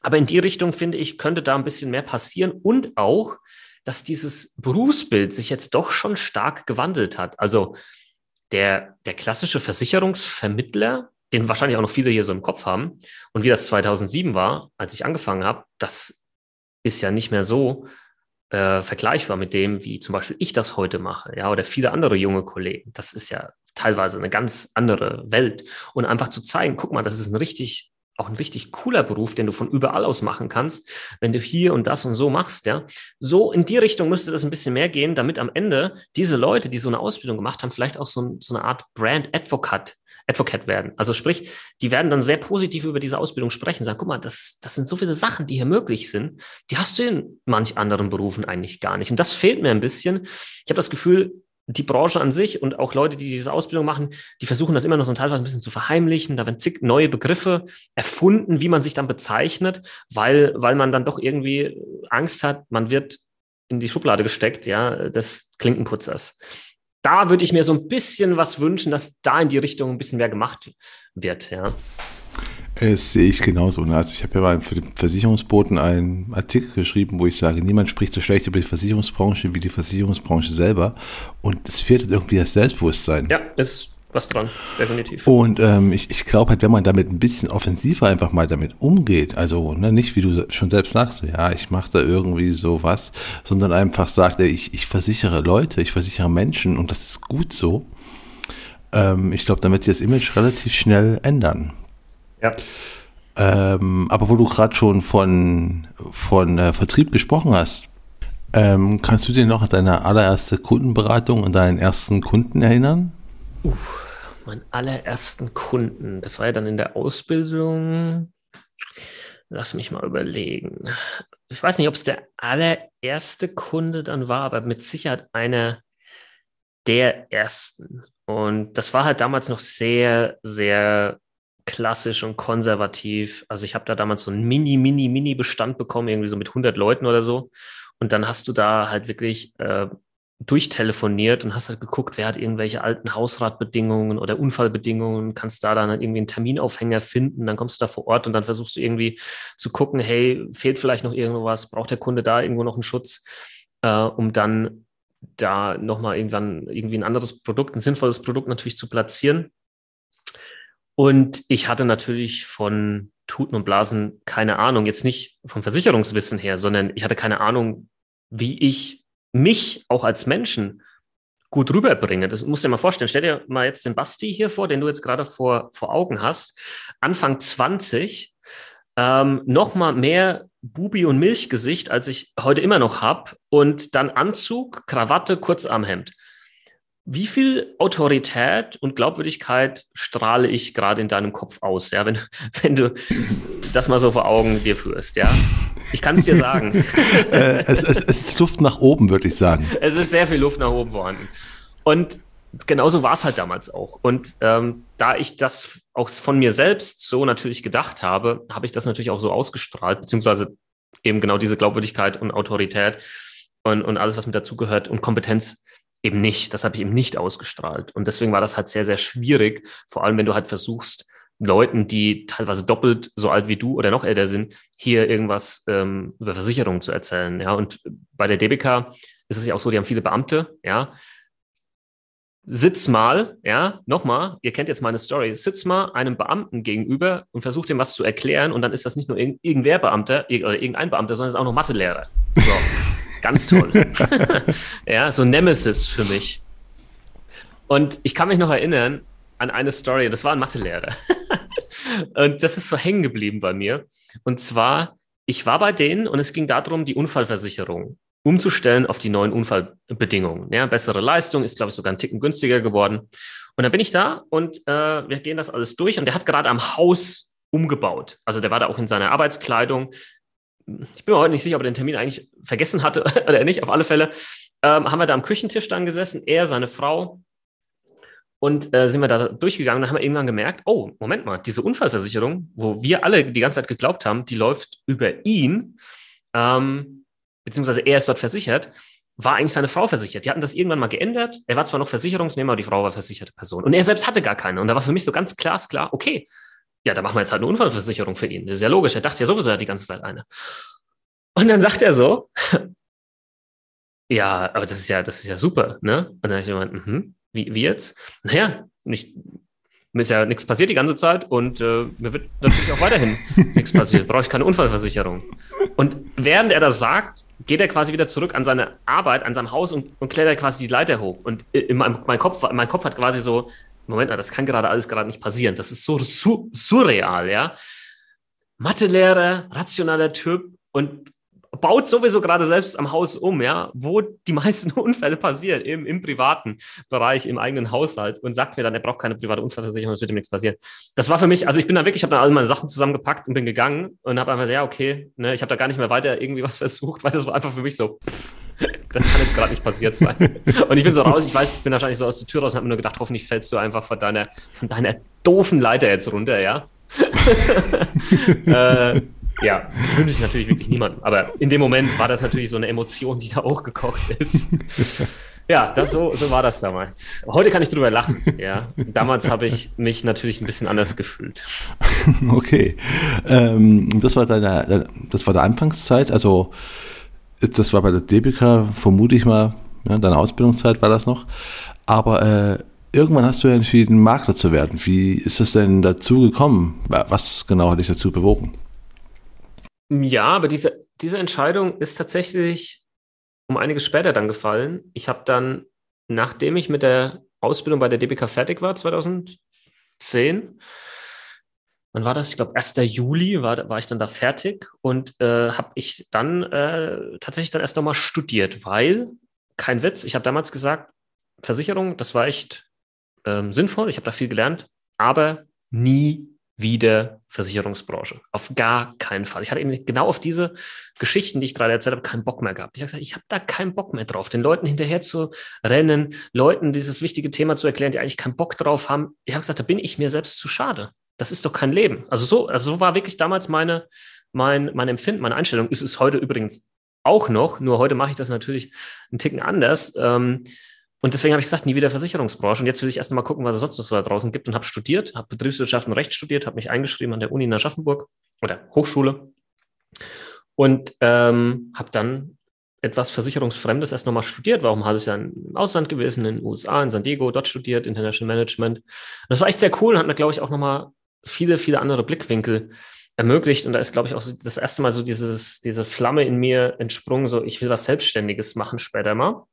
A: aber in die Richtung, finde ich, könnte da ein bisschen mehr passieren und auch, dass dieses Berufsbild sich jetzt doch schon stark gewandelt hat. Also der, der klassische Versicherungsvermittler, den wahrscheinlich auch noch viele hier so im Kopf haben, und wie das 2007 war, als ich angefangen habe, das ist ja nicht mehr so, äh, vergleichbar mit dem, wie zum Beispiel ich das heute mache, ja, oder viele andere junge Kollegen. Das ist ja teilweise eine ganz andere Welt. Und einfach zu zeigen, guck mal, das ist ein richtig, auch ein richtig cooler Beruf, den du von überall aus machen kannst, wenn du hier und das und so machst, ja. So in die Richtung müsste das ein bisschen mehr gehen, damit am Ende diese Leute, die so eine Ausbildung gemacht haben, vielleicht auch so, so eine Art Brand Advocate Advocate werden. Also sprich, die werden dann sehr positiv über diese Ausbildung sprechen, sagen, guck mal, das, das sind so viele Sachen, die hier möglich sind, die hast du in manch anderen Berufen eigentlich gar nicht. Und das fehlt mir ein bisschen. Ich habe das Gefühl, die Branche an sich und auch Leute, die diese Ausbildung machen, die versuchen das immer noch so teilweise ein bisschen zu verheimlichen. Da werden zig neue Begriffe erfunden, wie man sich dann bezeichnet, weil, weil man dann doch irgendwie Angst hat, man wird in die Schublade gesteckt, ja, des Klinkenputzers da würde ich mir so ein bisschen was wünschen, dass da in die Richtung ein bisschen mehr gemacht wird, ja.
B: Das sehe ich genauso. Also ich habe ja mal für den Versicherungsboten einen Artikel geschrieben, wo ich sage, niemand spricht so schlecht über die Versicherungsbranche wie die Versicherungsbranche selber. Und es fehlt irgendwie das Selbstbewusstsein.
A: Ja, ist was dran, definitiv.
B: Und ähm, ich, ich glaube halt, wenn man damit ein bisschen offensiver einfach mal damit umgeht, also ne, nicht wie du schon selbst sagst, so, ja, ich mache da irgendwie sowas, sondern einfach sagt, ey, ich, ich versichere Leute, ich versichere Menschen und das ist gut so. Ähm, ich glaube, damit sich das Image relativ schnell ändern.
A: Ja.
B: Ähm, aber wo du gerade schon von, von äh, Vertrieb gesprochen hast, ähm, kannst du dir noch an deine allererste Kundenberatung und deinen ersten Kunden erinnern?
A: Uff, meinen allerersten Kunden. Das war ja dann in der Ausbildung. Lass mich mal überlegen. Ich weiß nicht, ob es der allererste Kunde dann war, aber mit Sicherheit einer der ersten. Und das war halt damals noch sehr, sehr klassisch und konservativ. Also ich habe da damals so einen Mini, Mini, Mini-Bestand bekommen, irgendwie so mit 100 Leuten oder so. Und dann hast du da halt wirklich äh, durchtelefoniert und hast halt geguckt, wer hat irgendwelche alten Hausratbedingungen oder Unfallbedingungen, kannst da dann irgendwie einen Terminaufhänger finden, dann kommst du da vor Ort und dann versuchst du irgendwie zu gucken, hey, fehlt vielleicht noch irgendwas, braucht der Kunde da irgendwo noch einen Schutz, äh, um dann da nochmal irgendwann irgendwie ein anderes Produkt, ein sinnvolles Produkt natürlich zu platzieren. Und ich hatte natürlich von Tuten und Blasen keine Ahnung, jetzt nicht vom Versicherungswissen her, sondern ich hatte keine Ahnung, wie ich mich auch als Menschen gut rüberbringe. Das musst du dir mal vorstellen. Stell dir mal jetzt den Basti hier vor, den du jetzt gerade vor, vor Augen hast. Anfang 20, ähm, noch mal mehr Bubi- und Milchgesicht, als ich heute immer noch habe. Und dann Anzug, Krawatte, Kurzarmhemd. Wie viel Autorität und Glaubwürdigkeit strahle ich gerade in deinem Kopf aus, ja, wenn, (laughs) wenn du das mal so vor Augen dir führst, ja? Ich kann es dir sagen. (laughs)
B: äh, es, es, es ist Luft nach oben, würde ich sagen.
A: Es ist sehr viel Luft nach oben vorhanden. Und genauso war es halt damals auch. Und ähm, da ich das auch von mir selbst so natürlich gedacht habe, habe ich das natürlich auch so ausgestrahlt, beziehungsweise eben genau diese Glaubwürdigkeit und Autorität und, und alles, was mit dazugehört und Kompetenz eben nicht. Das habe ich eben nicht ausgestrahlt. Und deswegen war das halt sehr, sehr schwierig, vor allem wenn du halt versuchst, Leuten, die teilweise doppelt so alt wie du oder noch älter sind, hier irgendwas ähm, über Versicherungen zu erzählen. Ja, und bei der DBK ist es ja auch so, die haben viele Beamte, ja. Sitz mal, ja, nochmal, ihr kennt jetzt meine Story, sitz mal einem Beamten gegenüber und versucht ihm was zu erklären und dann ist das nicht nur irg irgendwer Beamter oder irgendein Beamter, sondern es ist auch noch Mathelehrer. So, (laughs) ganz toll. (laughs) ja, so Nemesis für mich. Und ich kann mich noch erinnern an eine Story, das war ein Mathelehrer. (laughs) und das ist so hängen geblieben bei mir. Und zwar, ich war bei denen und es ging darum, die Unfallversicherung umzustellen auf die neuen Unfallbedingungen. Ja, bessere Leistung ist, glaube ich, sogar ein Ticken günstiger geworden. Und dann bin ich da und äh, wir gehen das alles durch und der hat gerade am Haus umgebaut. Also der war da auch in seiner Arbeitskleidung. Ich bin mir heute nicht sicher, ob er den Termin eigentlich vergessen hatte (laughs) oder nicht. Auf alle Fälle ähm, haben wir da am Küchentisch dann gesessen, er, seine Frau. Und äh, sind wir da durchgegangen und haben wir irgendwann gemerkt, oh, Moment mal, diese Unfallversicherung, wo wir alle die ganze Zeit geglaubt haben, die läuft über ihn. Ähm, beziehungsweise er ist dort versichert, war eigentlich seine Frau versichert. Die hatten das irgendwann mal geändert. Er war zwar noch Versicherungsnehmer, aber die Frau war versicherte Person. Und er selbst hatte gar keine. Und da war für mich so ganz glasklar, okay, ja, da machen wir jetzt halt eine Unfallversicherung für ihn. Das ist ja logisch. Er dachte ja sowieso, er hat die ganze Zeit eine. Und dann sagt er so, (laughs) ja, aber das ist ja, das ist ja super, ne? Und dann habe ich gemeint, mhm, wie, wie jetzt? Naja, nicht, mir ist ja nichts passiert die ganze Zeit und äh, mir wird natürlich auch weiterhin (laughs) nichts passieren. Brauche ich keine Unfallversicherung. Und während er das sagt, geht er quasi wieder zurück an seine Arbeit, an seinem Haus und, und klettert quasi die Leiter hoch. Und in meinem, mein, Kopf, mein Kopf hat quasi so, Moment mal, das kann gerade alles gerade nicht passieren. Das ist so su surreal, ja. Mathelehrer, rationaler Typ und baut sowieso gerade selbst am Haus um, ja, wo die (laughs) meisten Unfälle passieren, im, im privaten Bereich, im eigenen Haushalt und sagt mir dann, er braucht keine private Unfallversicherung, es wird ihm nichts passieren. Das war für mich, also ich bin da wirklich, ich habe dann alle meine Sachen zusammengepackt und bin gegangen und habe einfach gesagt, ja, okay, ne, ich habe da gar nicht mehr weiter irgendwie (laughs) was versucht, weil das war einfach für mich so, pff, das kann jetzt gerade nicht passiert sein. (laughs) Und ich bin so raus, ich weiß, ich bin wahrscheinlich so aus der Tür raus und habe mir nur gedacht, hoffentlich fällst du einfach von deiner, von deiner doofen Leiter jetzt runter, ja. äh, ja, wünsche ich natürlich wirklich niemandem. Aber in dem Moment war das natürlich so eine Emotion, die da hochgekocht ist. Ja, das, so, so war das damals. Heute kann ich drüber lachen. Ja, damals habe ich mich natürlich ein bisschen anders gefühlt. (laughs)
B: Okay, ähm, das war deine, das war der Anfangszeit. Also das war bei der DBK, vermute ich mal, ja, deine Ausbildungszeit war das noch. Aber äh, irgendwann hast du ja entschieden, Makler zu werden. Wie ist das denn dazu gekommen? Was genau hat dich dazu bewogen?
A: Ja, aber diese, diese Entscheidung ist tatsächlich um einiges später dann gefallen. Ich habe dann, nachdem ich mit der Ausbildung bei der DBK fertig war, 2010, wann war das? Ich glaube, 1. Juli war, war ich dann da fertig und äh, habe ich dann äh, tatsächlich dann erst nochmal studiert, weil, kein Witz, ich habe damals gesagt, Versicherung, das war echt ähm, sinnvoll, ich habe da viel gelernt, aber nie wieder Versicherungsbranche. Auf gar keinen Fall. Ich hatte eben genau auf diese Geschichten, die ich gerade erzählt habe, keinen Bock mehr gehabt. Ich habe gesagt, ich habe da keinen Bock mehr drauf, den Leuten hinterher zu rennen, Leuten dieses wichtige Thema zu erklären, die eigentlich keinen Bock drauf haben. Ich habe gesagt, da bin ich mir selbst zu schade. Das ist doch kein Leben. Also so, also so war wirklich damals meine, mein, mein Empfinden, meine Einstellung. Ist es heute übrigens auch noch, nur heute mache ich das natürlich einen Ticken anders. Ähm, und deswegen habe ich gesagt, nie wieder Versicherungsbranche. Und jetzt will ich erst mal gucken, was es sonst noch so da draußen gibt und habe studiert, habe Betriebswirtschaft und Recht studiert, habe mich eingeschrieben an der Uni in Aschaffenburg oder Hochschule und ähm, habe dann etwas Versicherungsfremdes erst nochmal studiert, war auch ein halbes Jahr im Ausland gewesen, in den USA, in San Diego, dort studiert, International Management. Und das war echt sehr cool und hat mir, glaube ich, auch nochmal viele, viele andere Blickwinkel ermöglicht. Und da ist, glaube ich, auch so das erste Mal so dieses, diese Flamme in mir entsprungen, so ich will was Selbstständiges machen später mal.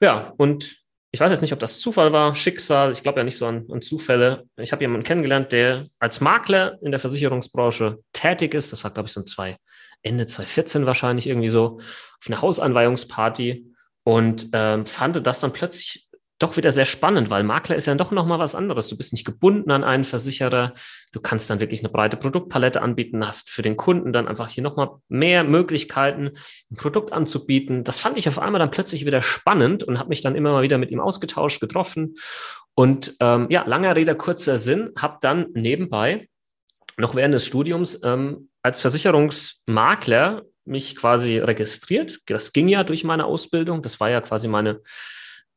A: Ja, und ich weiß jetzt nicht, ob das Zufall war, Schicksal, ich glaube ja nicht so an, an Zufälle. Ich habe jemanden kennengelernt, der als Makler in der Versicherungsbranche tätig ist. Das war, glaube ich, so ein zwei, Ende 2014 wahrscheinlich irgendwie so, auf einer Hausanweihungsparty und ähm, fand das dann plötzlich doch wieder sehr spannend, weil Makler ist ja doch nochmal was anderes. Du bist nicht gebunden an einen Versicherer. Du kannst dann wirklich eine breite Produktpalette anbieten, hast für den Kunden dann einfach hier nochmal mehr Möglichkeiten, ein Produkt anzubieten. Das fand ich auf einmal dann plötzlich wieder spannend und habe mich dann immer mal wieder mit ihm ausgetauscht, getroffen. Und ähm, ja, langer Rede, kurzer Sinn, habe dann nebenbei noch während des Studiums ähm, als Versicherungsmakler mich quasi registriert. Das ging ja durch meine Ausbildung. Das war ja quasi meine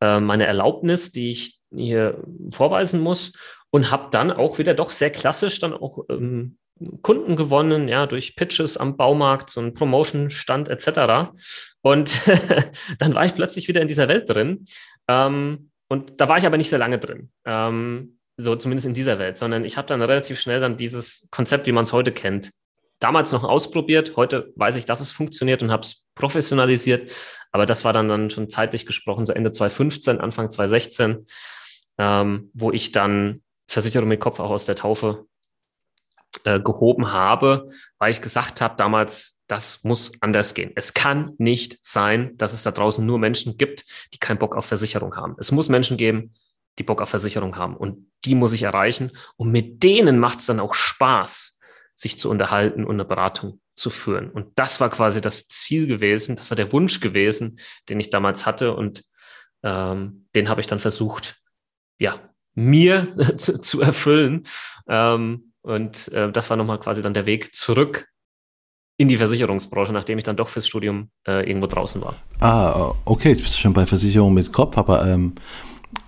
A: äh, meine Erlaubnis, die ich hier vorweisen muss und habe dann auch wieder doch sehr klassisch dann auch ähm, Kunden gewonnen, ja, durch Pitches am Baumarkt, so ein Promotion-Stand etc. Und (laughs) dann war ich plötzlich wieder in dieser Welt drin. Ähm, und da war ich aber nicht sehr lange drin. Ähm, so zumindest in dieser Welt, sondern ich habe dann relativ schnell dann dieses Konzept, wie man es heute kennt, damals noch ausprobiert. Heute weiß ich, dass es funktioniert und habe es professionalisiert. Aber das war dann, dann schon zeitlich gesprochen, so Ende 2015, Anfang 2016, ähm, wo ich dann Versicherung mit Kopf auch aus der Taufe äh, gehoben habe, weil ich gesagt habe damals, das muss anders gehen. Es kann nicht sein, dass es da draußen nur Menschen gibt, die keinen Bock auf Versicherung haben. Es muss Menschen geben, die Bock auf Versicherung haben. Und die muss ich erreichen. Und mit denen macht es dann auch Spaß, sich zu unterhalten und eine Beratung zu führen. Und das war quasi das Ziel gewesen, das war der Wunsch gewesen, den ich damals hatte. Und ähm, den habe ich dann versucht, ja, mir (laughs) zu, zu erfüllen. Ähm, und äh, das war nochmal quasi dann der Weg zurück in die Versicherungsbranche, nachdem ich dann doch fürs Studium äh, irgendwo draußen war.
B: Ah, okay, jetzt bist du schon bei Versicherung mit Kopf, aber ähm,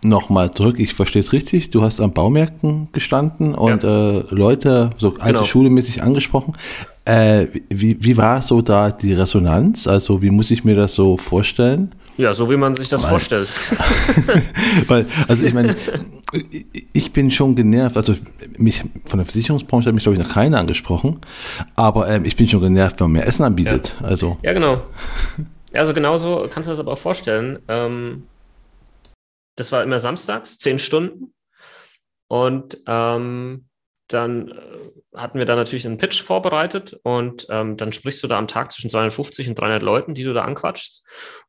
B: nochmal zurück, ich verstehe es richtig, du hast an Baumärkten gestanden und ja. äh, Leute so alte genau. Schule mäßig angesprochen. Äh, wie, wie war so da die Resonanz? Also wie muss ich mir das so vorstellen?
A: Ja, so wie man sich das weil, vorstellt. (laughs)
B: weil, also ich meine, ich bin schon genervt, also mich von der Versicherungsbranche hat mich, glaube ich, noch keiner angesprochen, aber ähm, ich bin schon genervt, wenn man mehr Essen anbietet.
A: Ja,
B: also.
A: ja genau. Also genauso kannst du das aber auch vorstellen. Ähm, das war immer samstags, zehn Stunden. Und ähm, dann äh, hatten wir da natürlich einen Pitch vorbereitet und ähm, dann sprichst du da am Tag zwischen 250 und 300 Leuten, die du da anquatschst.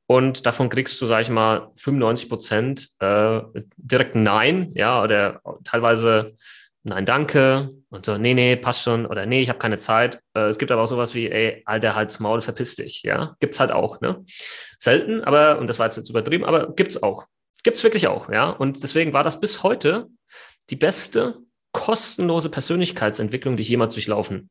A: Und davon kriegst du, sag ich mal, 95 Prozent äh, direkt Nein, ja, oder teilweise Nein, danke. Und so, nee, nee, passt schon. Oder nee, ich habe keine Zeit. Äh, es gibt aber auch sowas wie, ey, alter Hals, Maul, verpiss dich. Ja, gibt's halt auch, ne? Selten, aber, und das war jetzt, jetzt übertrieben, aber gibt's auch. Gibt's wirklich auch, ja. Und deswegen war das bis heute die beste kostenlose Persönlichkeitsentwicklung, die ich jemals durchlaufen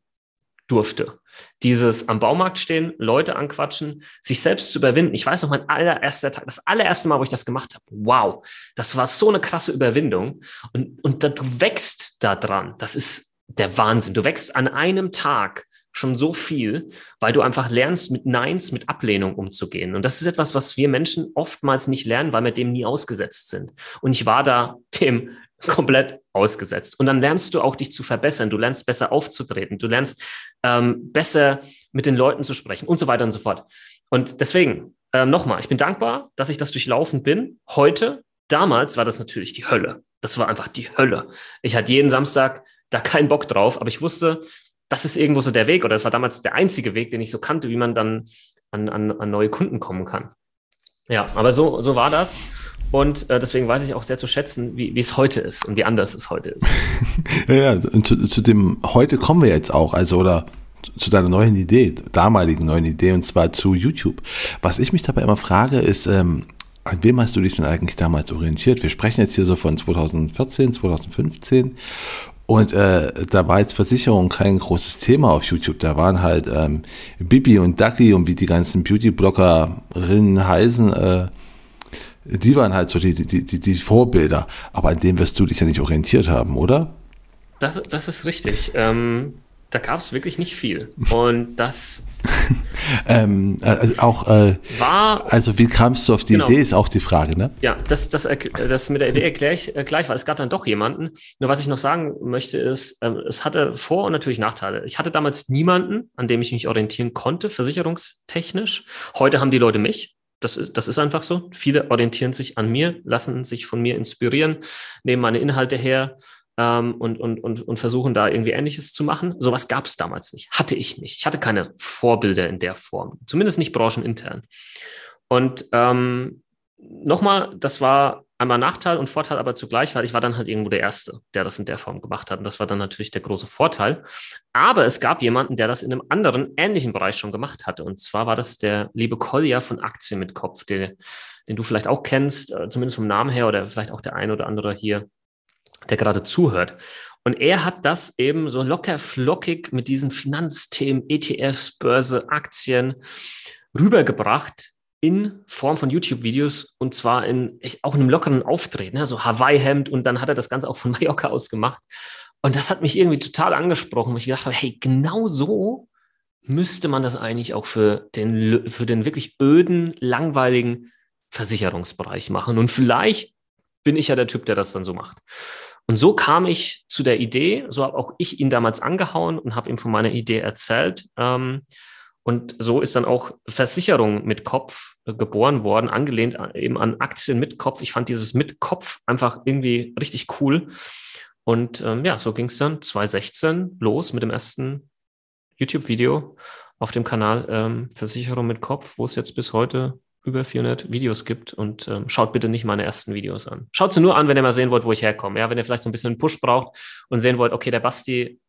A: durfte. Dieses am Baumarkt stehen, Leute anquatschen, sich selbst zu überwinden. Ich weiß noch, mein allererster Tag, das allererste Mal, wo ich das gemacht habe. Wow, das war so eine krasse Überwindung. Und, und da, du wächst da dran. Das ist der Wahnsinn. Du wächst an einem Tag schon so viel, weil du einfach lernst, mit Neins, mit Ablehnung umzugehen. Und das ist etwas, was wir Menschen oftmals nicht lernen, weil wir dem nie ausgesetzt sind. Und ich war da dem (laughs) komplett ausgesetzt. Und dann lernst du auch, dich zu verbessern. Du lernst besser aufzutreten. Du lernst ähm, besser mit den Leuten zu sprechen und so weiter und so fort. Und deswegen, ähm, nochmal, ich bin dankbar, dass ich das durchlaufen bin. Heute, damals war das natürlich die Hölle. Das war einfach die Hölle. Ich hatte jeden Samstag da keinen Bock drauf, aber ich wusste, das ist irgendwo so der Weg oder das war damals der einzige Weg, den ich so kannte, wie man dann an, an, an neue Kunden kommen kann. Ja, aber so, so war das. Und äh, deswegen weiß ich auch sehr zu schätzen, wie, es heute ist und wie anders es heute ist. (laughs)
B: ja, ja zu, zu dem heute kommen wir jetzt auch, also oder zu deiner neuen Idee, damaligen neuen Idee, und zwar zu YouTube. Was ich mich dabei immer frage, ist, ähm, an wem hast du dich denn eigentlich damals orientiert? Wir sprechen jetzt hier so von 2014, 2015 und äh, da war jetzt Versicherung kein großes Thema auf YouTube. Da waren halt ähm, Bibi und Ducky und wie die ganzen Beauty-Bloggerinnen heißen, äh, die waren halt so die, die, die, die Vorbilder. Aber an dem wirst du dich ja nicht orientiert haben, oder?
A: Das, das ist richtig. Ähm, da gab es wirklich nicht viel. (laughs) Und das (laughs)
B: ähm, äh, auch äh, war. Also, wie kamst du auf die genau. Idee, ist auch die Frage, ne?
A: Ja, das, das, das mit der Idee erkläre ich äh, gleich, weil es gab dann doch jemanden. Nur was ich noch sagen möchte, ist, äh, es hatte Vor- und natürlich Nachteile. Ich hatte damals niemanden, an dem ich mich orientieren konnte, versicherungstechnisch. Heute haben die Leute mich. Das ist, das ist einfach so. Viele orientieren sich an mir, lassen sich von mir inspirieren, nehmen meine Inhalte her ähm, und, und, und, und versuchen da irgendwie Ähnliches zu machen. Sowas gab es damals nicht. Hatte ich nicht. Ich hatte keine Vorbilder in der Form, zumindest nicht branchenintern. Und ähm, nochmal, das war einmal Nachteil und Vorteil aber zugleich, weil ich war dann halt irgendwo der Erste, der das in der Form gemacht hat. Und das war dann natürlich der große Vorteil. Aber es gab jemanden, der das in einem anderen, ähnlichen Bereich schon gemacht hatte. Und zwar war das der liebe Kolja von Aktien mit Kopf, den, den du vielleicht auch kennst, äh, zumindest vom Namen her oder vielleicht auch der ein oder andere hier, der gerade zuhört. Und er hat das eben so locker flockig mit diesen Finanzthemen, ETFs, Börse, Aktien rübergebracht in Form von YouTube-Videos und zwar in auch einem lockeren Auftreten, ne? so Hawaii-Hemd und dann hat er das Ganze auch von (laughs) Mallorca aus gemacht. Und das hat mich irgendwie total angesprochen, weil ich gedacht habe, hey, genau so müsste man das eigentlich auch für den, für den wirklich öden, langweiligen Versicherungsbereich machen. Und vielleicht bin ich ja der Typ, der das dann so macht. Und so kam ich zu der Idee, so habe auch ich ihn damals angehauen und habe ihm von meiner Idee erzählt. Ähm, und so ist dann auch Versicherung mit Kopf äh, geboren worden, angelehnt eben an Aktien mit Kopf. Ich fand dieses mit Kopf einfach irgendwie richtig cool. Und ähm, ja, so ging es dann 2016 los mit dem ersten YouTube-Video auf dem Kanal ähm, Versicherung mit Kopf, wo es jetzt bis heute über 400 Videos gibt. Und ähm, schaut bitte nicht meine ersten Videos an. Schaut sie nur an, wenn ihr mal sehen wollt, wo ich herkomme. Ja, wenn ihr vielleicht so ein bisschen einen Push braucht und sehen wollt, okay, der Basti,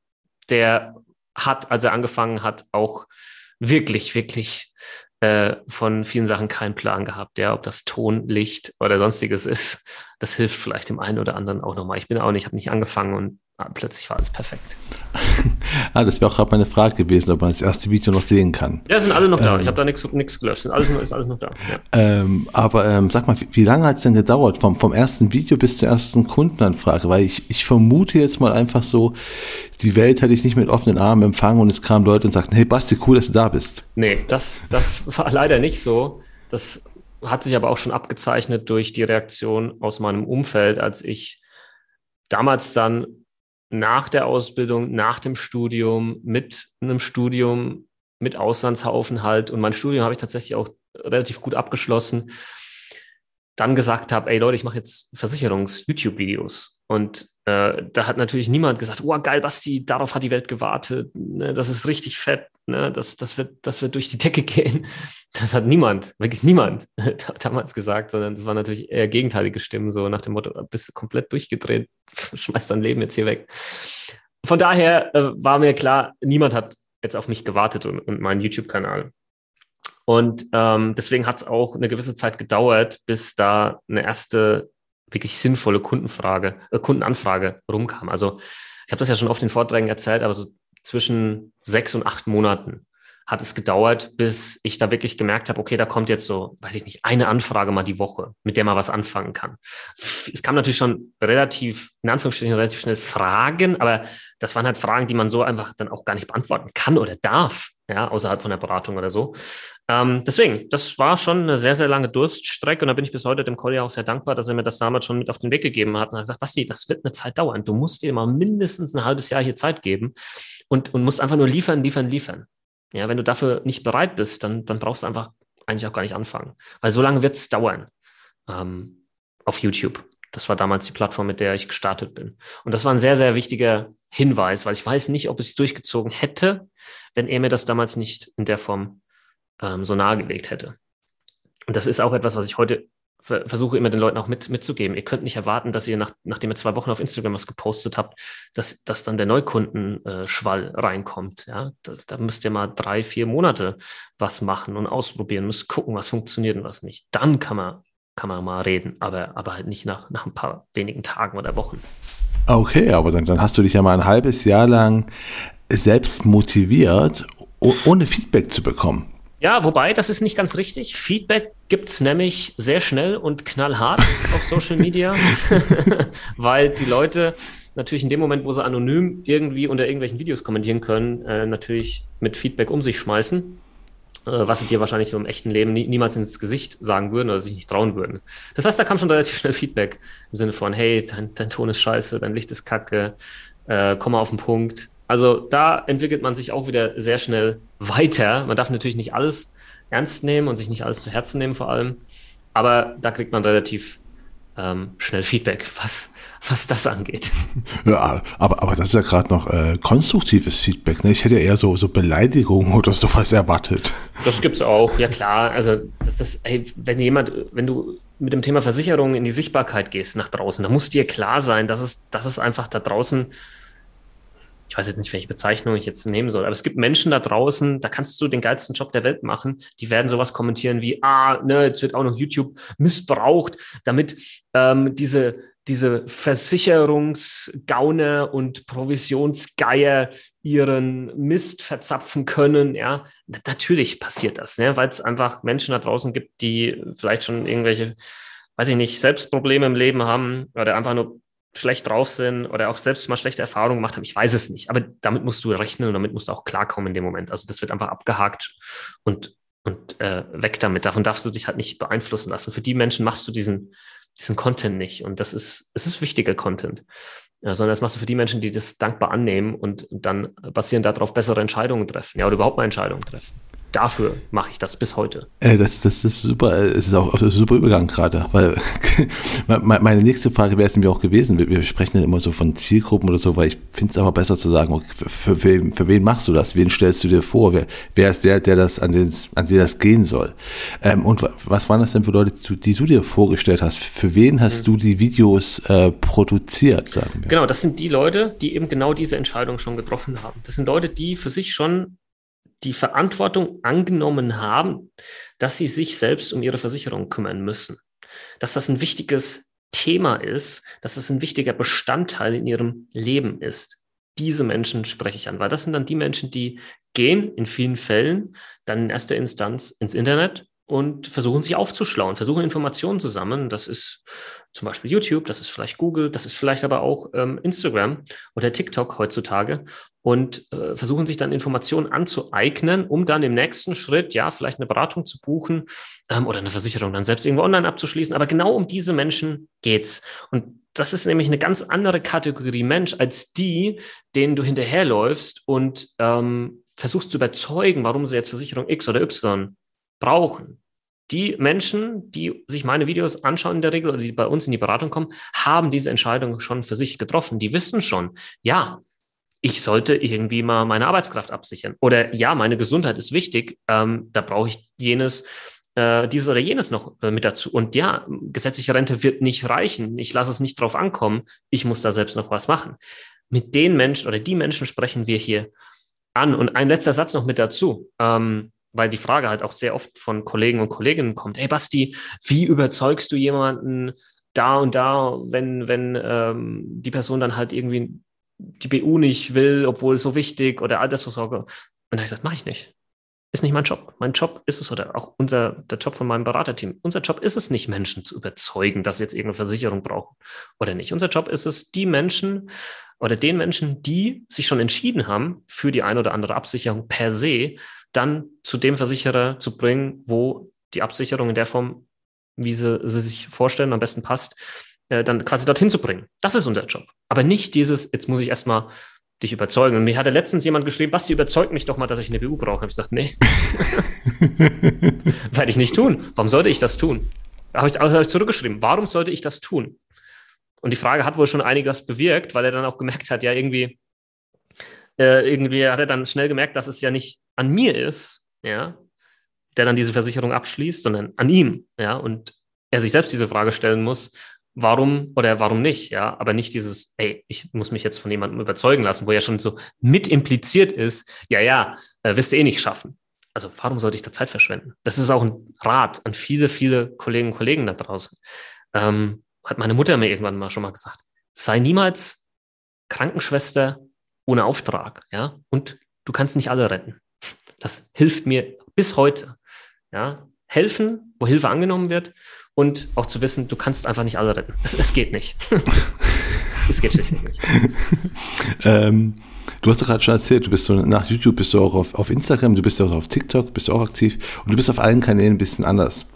A: der hat, als er angefangen hat, auch wirklich, wirklich äh, von vielen Sachen keinen Plan gehabt, ja, ob das Ton, Licht oder sonstiges ist. Das hilft vielleicht dem einen oder anderen auch nochmal. Ich bin auch nicht, habe nicht angefangen und plötzlich war alles perfekt. (laughs)
B: ah, das wäre auch gerade meine Frage gewesen, ob man das erste Video noch sehen kann.
A: Ja, sind alle noch da. Ähm, ich habe da nichts gelöscht. Sind alles, ist alles noch da.
B: Ja. Ähm, aber ähm, sag mal, wie, wie lange hat es denn gedauert vom, vom ersten Video bis zur ersten Kundenanfrage? Weil ich, ich vermute jetzt mal einfach so, die Welt hätte ich nicht mit offenen Armen empfangen und es kamen Leute und sagten, hey Basti, cool, dass du da bist.
A: Nee, das, das war leider nicht so. Das hat sich aber auch schon abgezeichnet durch die Reaktion aus meinem Umfeld, als ich damals dann nach der Ausbildung, nach dem Studium, mit einem Studium, mit Auslandsaufenthalt und mein Studium habe ich tatsächlich auch relativ gut abgeschlossen, dann gesagt habe, ey Leute, ich mache jetzt Versicherungs-YouTube-Videos. Und äh, da hat natürlich niemand gesagt, oh geil, Basti, darauf hat die Welt gewartet, ne, das ist richtig fett, ne, das, das, wird, das wird durch die Decke (laughs) gehen. Das hat niemand, wirklich niemand (laughs) damals gesagt, sondern es waren natürlich eher gegenteilige Stimmen, so nach dem Motto, bist du komplett durchgedreht, (laughs) schmeiß dein Leben jetzt hier weg. Von daher äh, war mir klar, niemand hat jetzt auf mich gewartet und, und meinen YouTube-Kanal. Und ähm, deswegen hat es auch eine gewisse Zeit gedauert, bis da eine erste wirklich sinnvolle Kundenfrage, äh, Kundenanfrage rumkam. Also ich habe das ja schon oft in Vorträgen erzählt, aber so zwischen sechs und acht Monaten hat es gedauert, bis ich da wirklich gemerkt habe, okay, da kommt jetzt so, weiß ich nicht, eine Anfrage mal die Woche, mit der man was anfangen kann. Es kam natürlich schon relativ, in Anführungsstrichen, relativ schnell Fragen, aber das waren halt Fragen, die man so einfach dann auch gar nicht beantworten kann oder darf, ja, außerhalb von der Beratung oder so. Ähm, deswegen, das war schon eine sehr, sehr lange Durststrecke und da bin ich bis heute dem Collier auch sehr dankbar, dass er mir das damals schon mit auf den Weg gegeben hat und hat gesagt, Basti, das wird eine Zeit dauern. Du musst dir mal mindestens ein halbes Jahr hier Zeit geben und, und musst einfach nur liefern, liefern, liefern. Ja, wenn du dafür nicht bereit bist, dann, dann brauchst du einfach eigentlich auch gar nicht anfangen. Weil so lange wird es dauern ähm, auf YouTube. Das war damals die Plattform, mit der ich gestartet bin. Und das war ein sehr, sehr wichtiger Hinweis, weil ich weiß nicht, ob ich es durchgezogen hätte, wenn er mir das damals nicht in der Form ähm, so nahegelegt hätte. Und das ist auch etwas, was ich heute versuche immer den Leuten auch mit, mitzugeben. Ihr könnt nicht erwarten, dass ihr, nach, nachdem ihr zwei Wochen auf Instagram was gepostet habt, dass, dass dann der Neukundenschwall äh, reinkommt. Ja? Das, da müsst ihr mal drei, vier Monate was machen und ausprobieren, müsst gucken, was funktioniert und was nicht. Dann kann man, kann man mal reden, aber, aber halt nicht nach, nach ein paar wenigen Tagen oder Wochen.
B: Okay, aber dann, dann hast du dich ja mal ein halbes Jahr lang selbst motiviert, ohne Feedback zu bekommen.
A: Ja, wobei, das ist nicht ganz richtig. Feedback gibt es nämlich sehr schnell und knallhart auf Social Media, (laughs) (laughs) weil die Leute natürlich in dem Moment, wo sie anonym irgendwie unter irgendwelchen Videos kommentieren können, äh, natürlich mit Feedback um sich schmeißen, äh, was sie dir wahrscheinlich so im echten Leben nie, niemals ins Gesicht sagen würden oder sich nicht trauen würden. Das heißt, da kam schon relativ schnell Feedback im Sinne von, hey, dein, dein Ton ist scheiße, dein Licht ist kacke, äh, komm mal auf den Punkt. Also da entwickelt man sich auch wieder sehr schnell weiter. Man darf natürlich nicht alles ernst nehmen und sich nicht alles zu Herzen nehmen vor allem. Aber da kriegt man relativ ähm, schnell Feedback, (laughs) was, was das angeht. (laughs)
B: Ja, aber, aber das ist ja gerade noch äh, konstruktives Feedback. Ne? Ich hätte ja eher so, so Beleidigungen oder sowas erwartet.
A: Das gibt's auch, ja klar. Also das, das, ey, wenn jemand, wenn du mit dem Thema Versicherung in die Sichtbarkeit gehst nach draußen, da muss dir klar sein, dass es, dass es einfach da draußen, ich weiß jetzt nicht, welche Bezeichnung ich jetzt nehmen soll, aber es gibt Menschen da draußen, da kannst du den geilsten Job der Welt machen, die werden sowas kommentieren wie, ah, ne, jetzt wird auch noch YouTube missbraucht, damit ähm, diese diese Versicherungsgauner und Provisionsgeier ihren Mist verzapfen können, ja, natürlich passiert das, ne? weil es einfach Menschen da draußen gibt, die vielleicht schon irgendwelche, weiß ich nicht, Selbstprobleme im Leben haben oder einfach nur schlecht drauf sind oder auch selbst mal schlechte Erfahrungen gemacht haben. Ich weiß es nicht, aber damit musst du rechnen und damit musst du auch klarkommen in dem Moment. Also das wird einfach abgehakt und, und äh, weg damit. Davon darfst du dich halt nicht beeinflussen lassen. Für die Menschen machst du diesen, diesen Content nicht. Und das ist, es ist wichtiger Content. Ja, sondern das machst du für die Menschen, die das dankbar annehmen und, dann basierend darauf bessere Entscheidungen treffen. Ja, oder überhaupt mal Entscheidungen treffen dafür mache ich das bis heute.
B: Äh, das, das ist super, es ist auch ein super Übergang gerade, weil (laughs) meine nächste Frage wäre es nämlich auch gewesen, wir, wir, sprechen ja immer so von Zielgruppen oder so, weil ich finde es aber besser zu sagen, okay, für, für, für, für, wen machst du das? Wen stellst du dir vor? Wer, wer ist der, der das an den, an den das gehen soll? Ähm, und was waren das denn für Leute, die du dir vorgestellt hast? Für wen hast mhm. du die Videos äh, produziert,
A: sagen wir? Genau, das sind die Leute, die eben genau diese Entscheidung schon getroffen haben. Das sind Leute, die für sich schon die Verantwortung angenommen haben, dass sie sich selbst um ihre Versicherung kümmern müssen. Dass das ein wichtiges Thema ist, dass es ein wichtiger Bestandteil in ihrem Leben ist. Diese Menschen spreche ich an, weil das sind dann die Menschen, die gehen in vielen Fällen dann in erster Instanz ins Internet und versuchen sich aufzuschlauen, versuchen Informationen zu sammeln. Das ist zum Beispiel YouTube, das ist vielleicht Google, das ist vielleicht aber auch ähm, Instagram oder TikTok heutzutage und äh, versuchen sich dann Informationen anzueignen, um dann im nächsten Schritt ja vielleicht eine Beratung zu buchen ähm, oder eine Versicherung dann selbst irgendwo online abzuschließen. Aber genau um diese Menschen geht's. Und das ist nämlich eine ganz andere Kategorie Mensch als die, denen du hinterherläufst und ähm, versuchst zu überzeugen, warum sie jetzt Versicherung X oder Y brauchen. Die Menschen, die sich meine Videos anschauen in der Regel oder die bei uns in die Beratung kommen, haben diese Entscheidung schon für sich getroffen. Die wissen schon, ja, ich sollte irgendwie mal meine Arbeitskraft absichern. Oder ja, meine Gesundheit ist wichtig, ähm, da brauche ich jenes, äh, dieses oder jenes noch äh, mit dazu. Und ja, gesetzliche Rente wird nicht reichen. Ich lasse es nicht drauf ankommen. Ich muss da selbst noch was machen. Mit den Menschen oder die Menschen sprechen wir hier an. Und ein letzter Satz noch mit dazu. Ähm, weil die Frage halt auch sehr oft von Kollegen und Kolleginnen kommt, hey Basti, wie überzeugst du jemanden da und da, wenn, wenn ähm, die Person dann halt irgendwie die BU nicht will, obwohl so wichtig oder Altersvorsorge. Und da habe ich gesagt, mache ich nicht. Ist nicht mein Job. Mein Job ist es, oder auch unser, der Job von meinem Beraterteam, unser Job ist es nicht, Menschen zu überzeugen, dass sie jetzt irgendeine Versicherung brauchen oder nicht. Unser Job ist es, die Menschen oder den Menschen, die sich schon entschieden haben für die eine oder andere Absicherung per se, dann zu dem Versicherer zu bringen, wo die Absicherung in der Form, wie sie, sie sich vorstellen, am besten passt, äh, dann quasi dorthin zu bringen. Das ist unser Job. Aber nicht dieses, jetzt muss ich erstmal dich überzeugen. Und mir hatte letztens jemand geschrieben, Basti, überzeugt mich doch mal, dass ich eine BU brauche. Hab ich gesagt, nee. (laughs) Werde ich nicht tun. Warum sollte ich das tun? Da habe ich, hab ich zurückgeschrieben, warum sollte ich das tun? Und die Frage hat wohl schon einiges bewirkt, weil er dann auch gemerkt hat, ja, irgendwie, äh, irgendwie hat er dann schnell gemerkt, dass es ja nicht an mir ist, ja, der dann diese Versicherung abschließt, sondern an ihm, ja, und er sich selbst diese Frage stellen muss, warum oder warum nicht, ja, aber nicht dieses, ey, ich muss mich jetzt von jemandem überzeugen lassen, wo ja schon so mit impliziert ist, ja, ja, äh, wirst du eh nicht schaffen. Also warum sollte ich da Zeit verschwenden? Das ist auch ein Rat an viele, viele Kolleginnen und Kollegen da draußen. Ähm, hat meine Mutter mir irgendwann mal schon mal gesagt, sei niemals Krankenschwester ohne Auftrag, ja, und du kannst nicht alle retten. Das hilft mir bis heute, ja, helfen, wo Hilfe angenommen wird und auch zu wissen, du kannst einfach nicht alle retten. Es, es geht nicht. (laughs) es geht schlichtweg nicht.
B: ähm, du hast doch gerade schon erzählt, du bist so nach YouTube, bist du auch auf, auf Instagram, du bist auch auf TikTok, bist du auch aktiv und du bist auf allen Kanälen ein bisschen anders.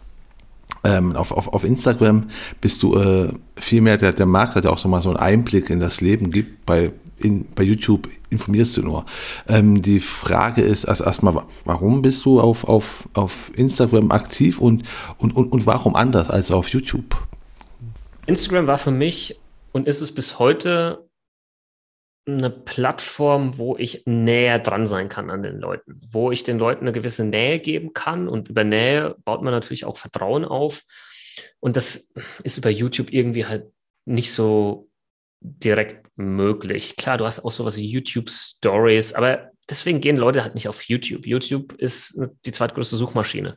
B: Ähm, auf, auf, auf Instagram bist du äh, viel mehr der, der Makler, der auch so mal so einen Einblick in das Leben gibt. Bei, in, bei YouTube informierst du nur. Ähm, die Frage ist also erstmal, warum bist du auf, auf, auf Instagram aktiv und, und, und, und warum anders als auf YouTube?
A: Instagram war für mich und ist es bis heute eine Plattform, wo ich näher dran sein kann an den Leuten, wo ich den Leuten eine gewisse Nähe geben kann und über Nähe baut man natürlich auch Vertrauen auf. Und das ist über YouTube irgendwie halt nicht so direkt möglich. Klar, du hast auch sowas wie YouTube Stories, aber deswegen gehen Leute halt nicht auf YouTube. YouTube ist die zweitgrößte Suchmaschine.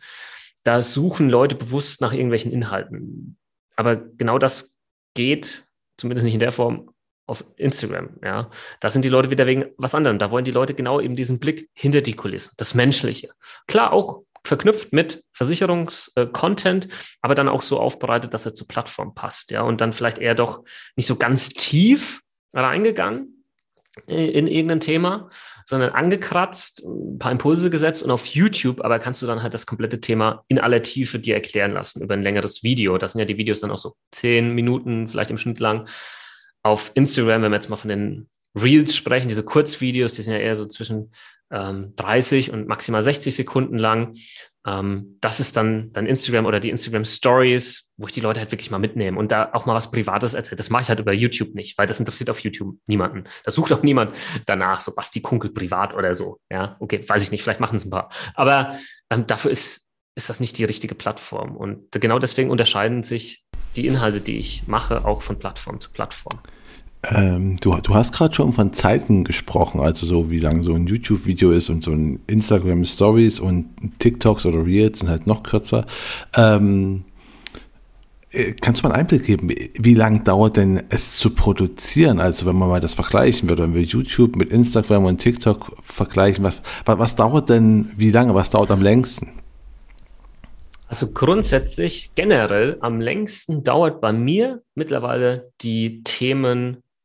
A: Da suchen Leute bewusst nach irgendwelchen Inhalten. Aber genau das geht, zumindest nicht in der Form, auf Instagram, ja. Da sind die Leute wieder wegen was anderem. Da wollen die Leute genau eben diesen Blick hinter die Kulissen, das Menschliche. Klar, auch verknüpft mit Versicherungskontent, äh, aber dann auch so aufbereitet, dass er zur Plattform passt, ja. Und dann vielleicht eher doch nicht so ganz tief reingegangen in irgendein Thema, sondern angekratzt, ein paar Impulse gesetzt und auf YouTube, aber kannst du dann halt das komplette Thema in aller Tiefe dir erklären lassen über ein längeres Video. Das sind ja die Videos dann auch so zehn Minuten, vielleicht im Schnitt lang auf Instagram, wenn wir jetzt mal von den Reels sprechen, diese Kurzvideos, die sind ja eher so zwischen ähm, 30 und maximal 60 Sekunden lang. Ähm, das ist dann, dann Instagram oder die Instagram Stories, wo ich die Leute halt wirklich mal mitnehme und da auch mal was Privates erzähle. Das mache ich halt über YouTube nicht, weil das interessiert auf YouTube niemanden. Da sucht auch niemand danach, so Basti Kunkel privat oder so. Ja, okay, weiß ich nicht, vielleicht machen es ein paar. Aber ähm, dafür ist, ist das nicht die richtige Plattform. Und genau deswegen unterscheiden sich die Inhalte, die ich mache, auch von Plattform zu Plattform.
B: Ähm, du, du hast gerade schon von Zeiten gesprochen, also so wie lang so ein YouTube-Video ist und so ein Instagram Stories und TikToks oder Reels sind halt noch kürzer. Ähm, äh, kannst du mal einen Einblick geben, wie, lange dauert denn es zu produzieren? Also wenn man mal das vergleichen würde, wenn wir YouTube mit Instagram und TikTok vergleichen, was, was, was dauert denn, wie lange, was dauert am längsten?
A: Also grundsätzlich generell am längsten dauert bei mir mittlerweile die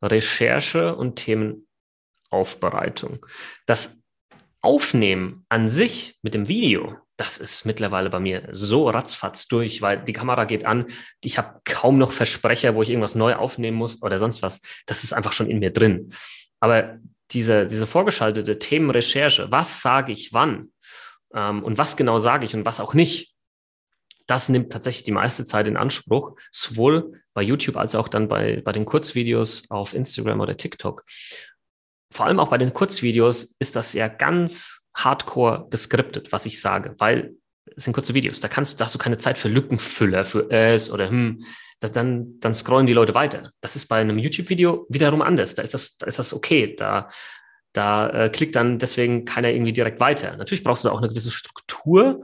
A: Themenrecherche und Themenaufbereitung. Das Aufnehmen an sich mit dem Video, das ist mittlerweile bei mir so ratzfatz durch, weil die Kamera geht an. Ich habe kaum noch Versprecher, wo ich irgendwas neu aufnehmen muss oder sonst was. Das ist einfach schon in mir drin. Aber diese, diese vorgeschaltete Themenrecherche, was sage ich wann ähm, und was genau sage ich und was auch nicht, das nimmt tatsächlich die meiste Zeit in Anspruch, sowohl bei YouTube als auch dann bei, bei den Kurzvideos auf Instagram oder TikTok. Vor allem auch bei den Kurzvideos ist das ja ganz hardcore geskriptet, was ich sage, weil es sind kurze Videos. Da kannst, da hast du keine Zeit für Lückenfüller, für es oder hm. Dann, dann scrollen die Leute weiter. Das ist bei einem YouTube-Video wiederum anders. Da ist das, da ist das okay. Da, da äh, klickt dann deswegen keiner irgendwie direkt weiter. Natürlich brauchst du auch eine gewisse Struktur,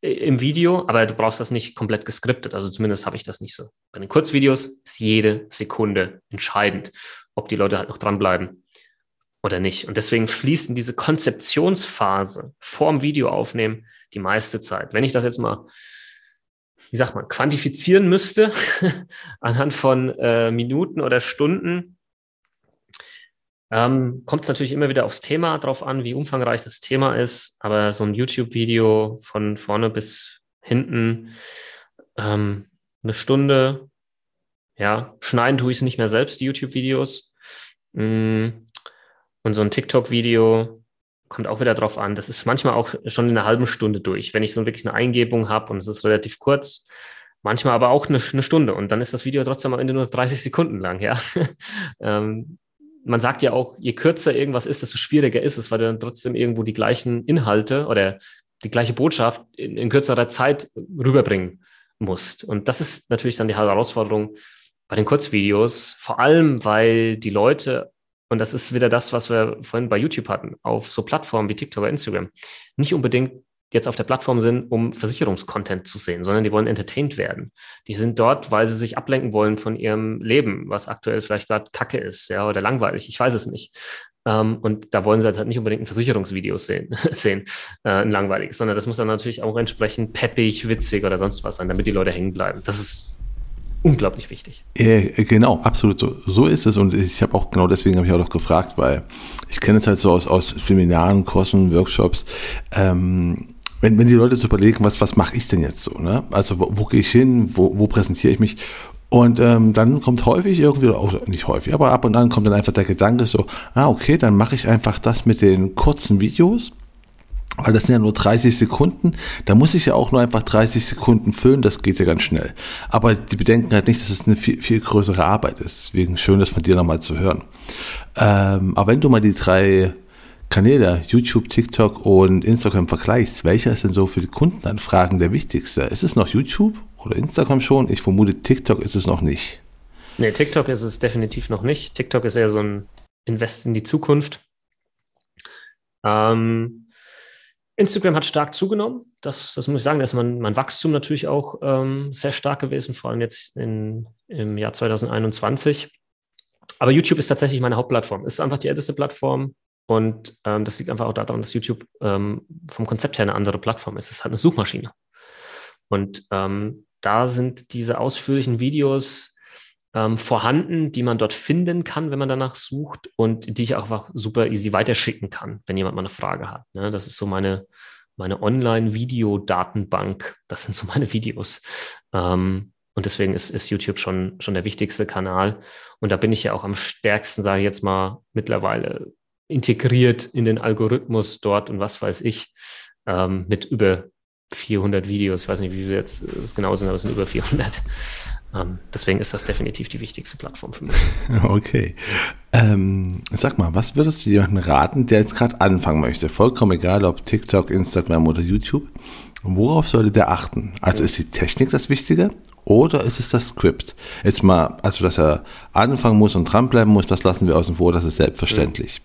A: im Video, aber du brauchst das nicht komplett geskriptet. Also zumindest habe ich das nicht so. Bei den Kurzvideos ist jede Sekunde entscheidend, ob die Leute halt noch dranbleiben oder nicht. Und deswegen fließt in diese Konzeptionsphase vorm Video aufnehmen die meiste Zeit. Wenn ich das jetzt mal, wie sagt man, quantifizieren müsste (laughs) anhand von äh, Minuten oder Stunden, ähm, Kommt es natürlich immer wieder aufs Thema drauf an, wie umfangreich das Thema ist, aber so ein YouTube-Video von vorne bis hinten, ähm, eine Stunde, ja, schneiden tue ich es nicht mehr selbst, die YouTube-Videos. Mm, und so ein TikTok-Video kommt auch wieder drauf an. Das ist manchmal auch schon in einer halben Stunde durch, wenn ich so wirklich eine Eingebung habe und es ist relativ kurz. Manchmal aber auch eine, eine, Stunde und dann ist das Video trotzdem am Ende nur 30 Sekunden lang, ja. (laughs) ähm, man sagt ja auch, je kürzer irgendwas ist, desto schwieriger ist es, weil du dann trotzdem irgendwo die gleichen Inhalte oder die gleiche Botschaft in, in kürzerer Zeit rüberbringen musst. Und das ist natürlich dann die Herausforderung bei den Kurzvideos, vor allem weil die Leute, und das ist wieder das, was wir vorhin bei YouTube hatten, auf so Plattformen wie TikTok oder Instagram, nicht unbedingt jetzt auf der Plattform sind, um Versicherungskontent zu sehen, sondern die wollen entertained werden. Die sind dort, weil sie sich ablenken wollen von ihrem Leben, was aktuell vielleicht gerade Kacke ist, ja, oder langweilig. Ich weiß es nicht. Ähm, und da wollen sie halt nicht unbedingt ein Versicherungsvideo sehen, (laughs) sehen äh, ein langweiliges, sondern das muss dann natürlich auch entsprechend peppig, witzig oder sonst was sein, damit die Leute hängen bleiben. Das ist unglaublich wichtig.
B: Äh, genau, absolut. So, so ist es. Und ich habe auch genau deswegen habe ich auch gefragt, weil ich kenne es halt so aus, aus Seminaren, Kursen, Workshops. Ähm, wenn, wenn die Leute so überlegen, was, was mache ich denn jetzt so, ne? Also wo, wo gehe ich hin, wo, wo präsentiere ich mich? Und ähm, dann kommt häufig irgendwie, auch nicht häufig, aber ab und an kommt dann einfach der Gedanke so, ah, okay, dann mache ich einfach das mit den kurzen Videos, weil das sind ja nur 30 Sekunden, da muss ich ja auch nur einfach 30 Sekunden füllen, das geht ja ganz schnell. Aber die bedenken halt nicht, dass es eine viel, viel größere Arbeit ist. Deswegen schön, das von dir nochmal zu hören. Ähm, aber wenn du mal die drei Kanäle, YouTube, TikTok und Instagram vergleichst, welcher ist denn so für die Kundenanfragen der wichtigste? Ist es noch YouTube oder Instagram schon? Ich vermute, TikTok ist es noch nicht.
A: Nee, TikTok ist es definitiv noch nicht. TikTok ist eher so ein Invest in die Zukunft. Ähm, Instagram hat stark zugenommen. Das, das muss ich sagen, da ist mein, mein Wachstum natürlich auch ähm, sehr stark gewesen, vor allem jetzt in, im Jahr 2021. Aber YouTube ist tatsächlich meine Hauptplattform. Ist einfach die älteste Plattform und ähm, das liegt einfach auch daran, dass YouTube ähm, vom Konzept her eine andere Plattform ist. Es ist halt eine Suchmaschine. Und ähm, da sind diese ausführlichen Videos ähm, vorhanden, die man dort finden kann, wenn man danach sucht und die ich auch einfach super easy weiterschicken kann, wenn jemand mal eine Frage hat. Ne? Das ist so meine, meine Online-Video-Datenbank. Das sind so meine Videos. Ähm, und deswegen ist, ist YouTube schon, schon der wichtigste Kanal. Und da bin ich ja auch am stärksten, sage ich jetzt mal, mittlerweile integriert in den Algorithmus dort und was weiß ich, ähm, mit über 400 Videos. Ich weiß nicht, wie viele jetzt genau sind, aber es sind über 400. Ähm, deswegen ist das definitiv die wichtigste Plattform für mich. (laughs)
B: Okay. Ähm, sag mal, was würdest du jemandem raten, der jetzt gerade anfangen möchte? Vollkommen egal, ob TikTok, Instagram oder YouTube. Worauf sollte der achten? Also ist die Technik das Wichtige oder ist es das Skript? Jetzt mal, also dass er anfangen muss und dranbleiben muss, das lassen wir außen vor, das ist selbstverständlich.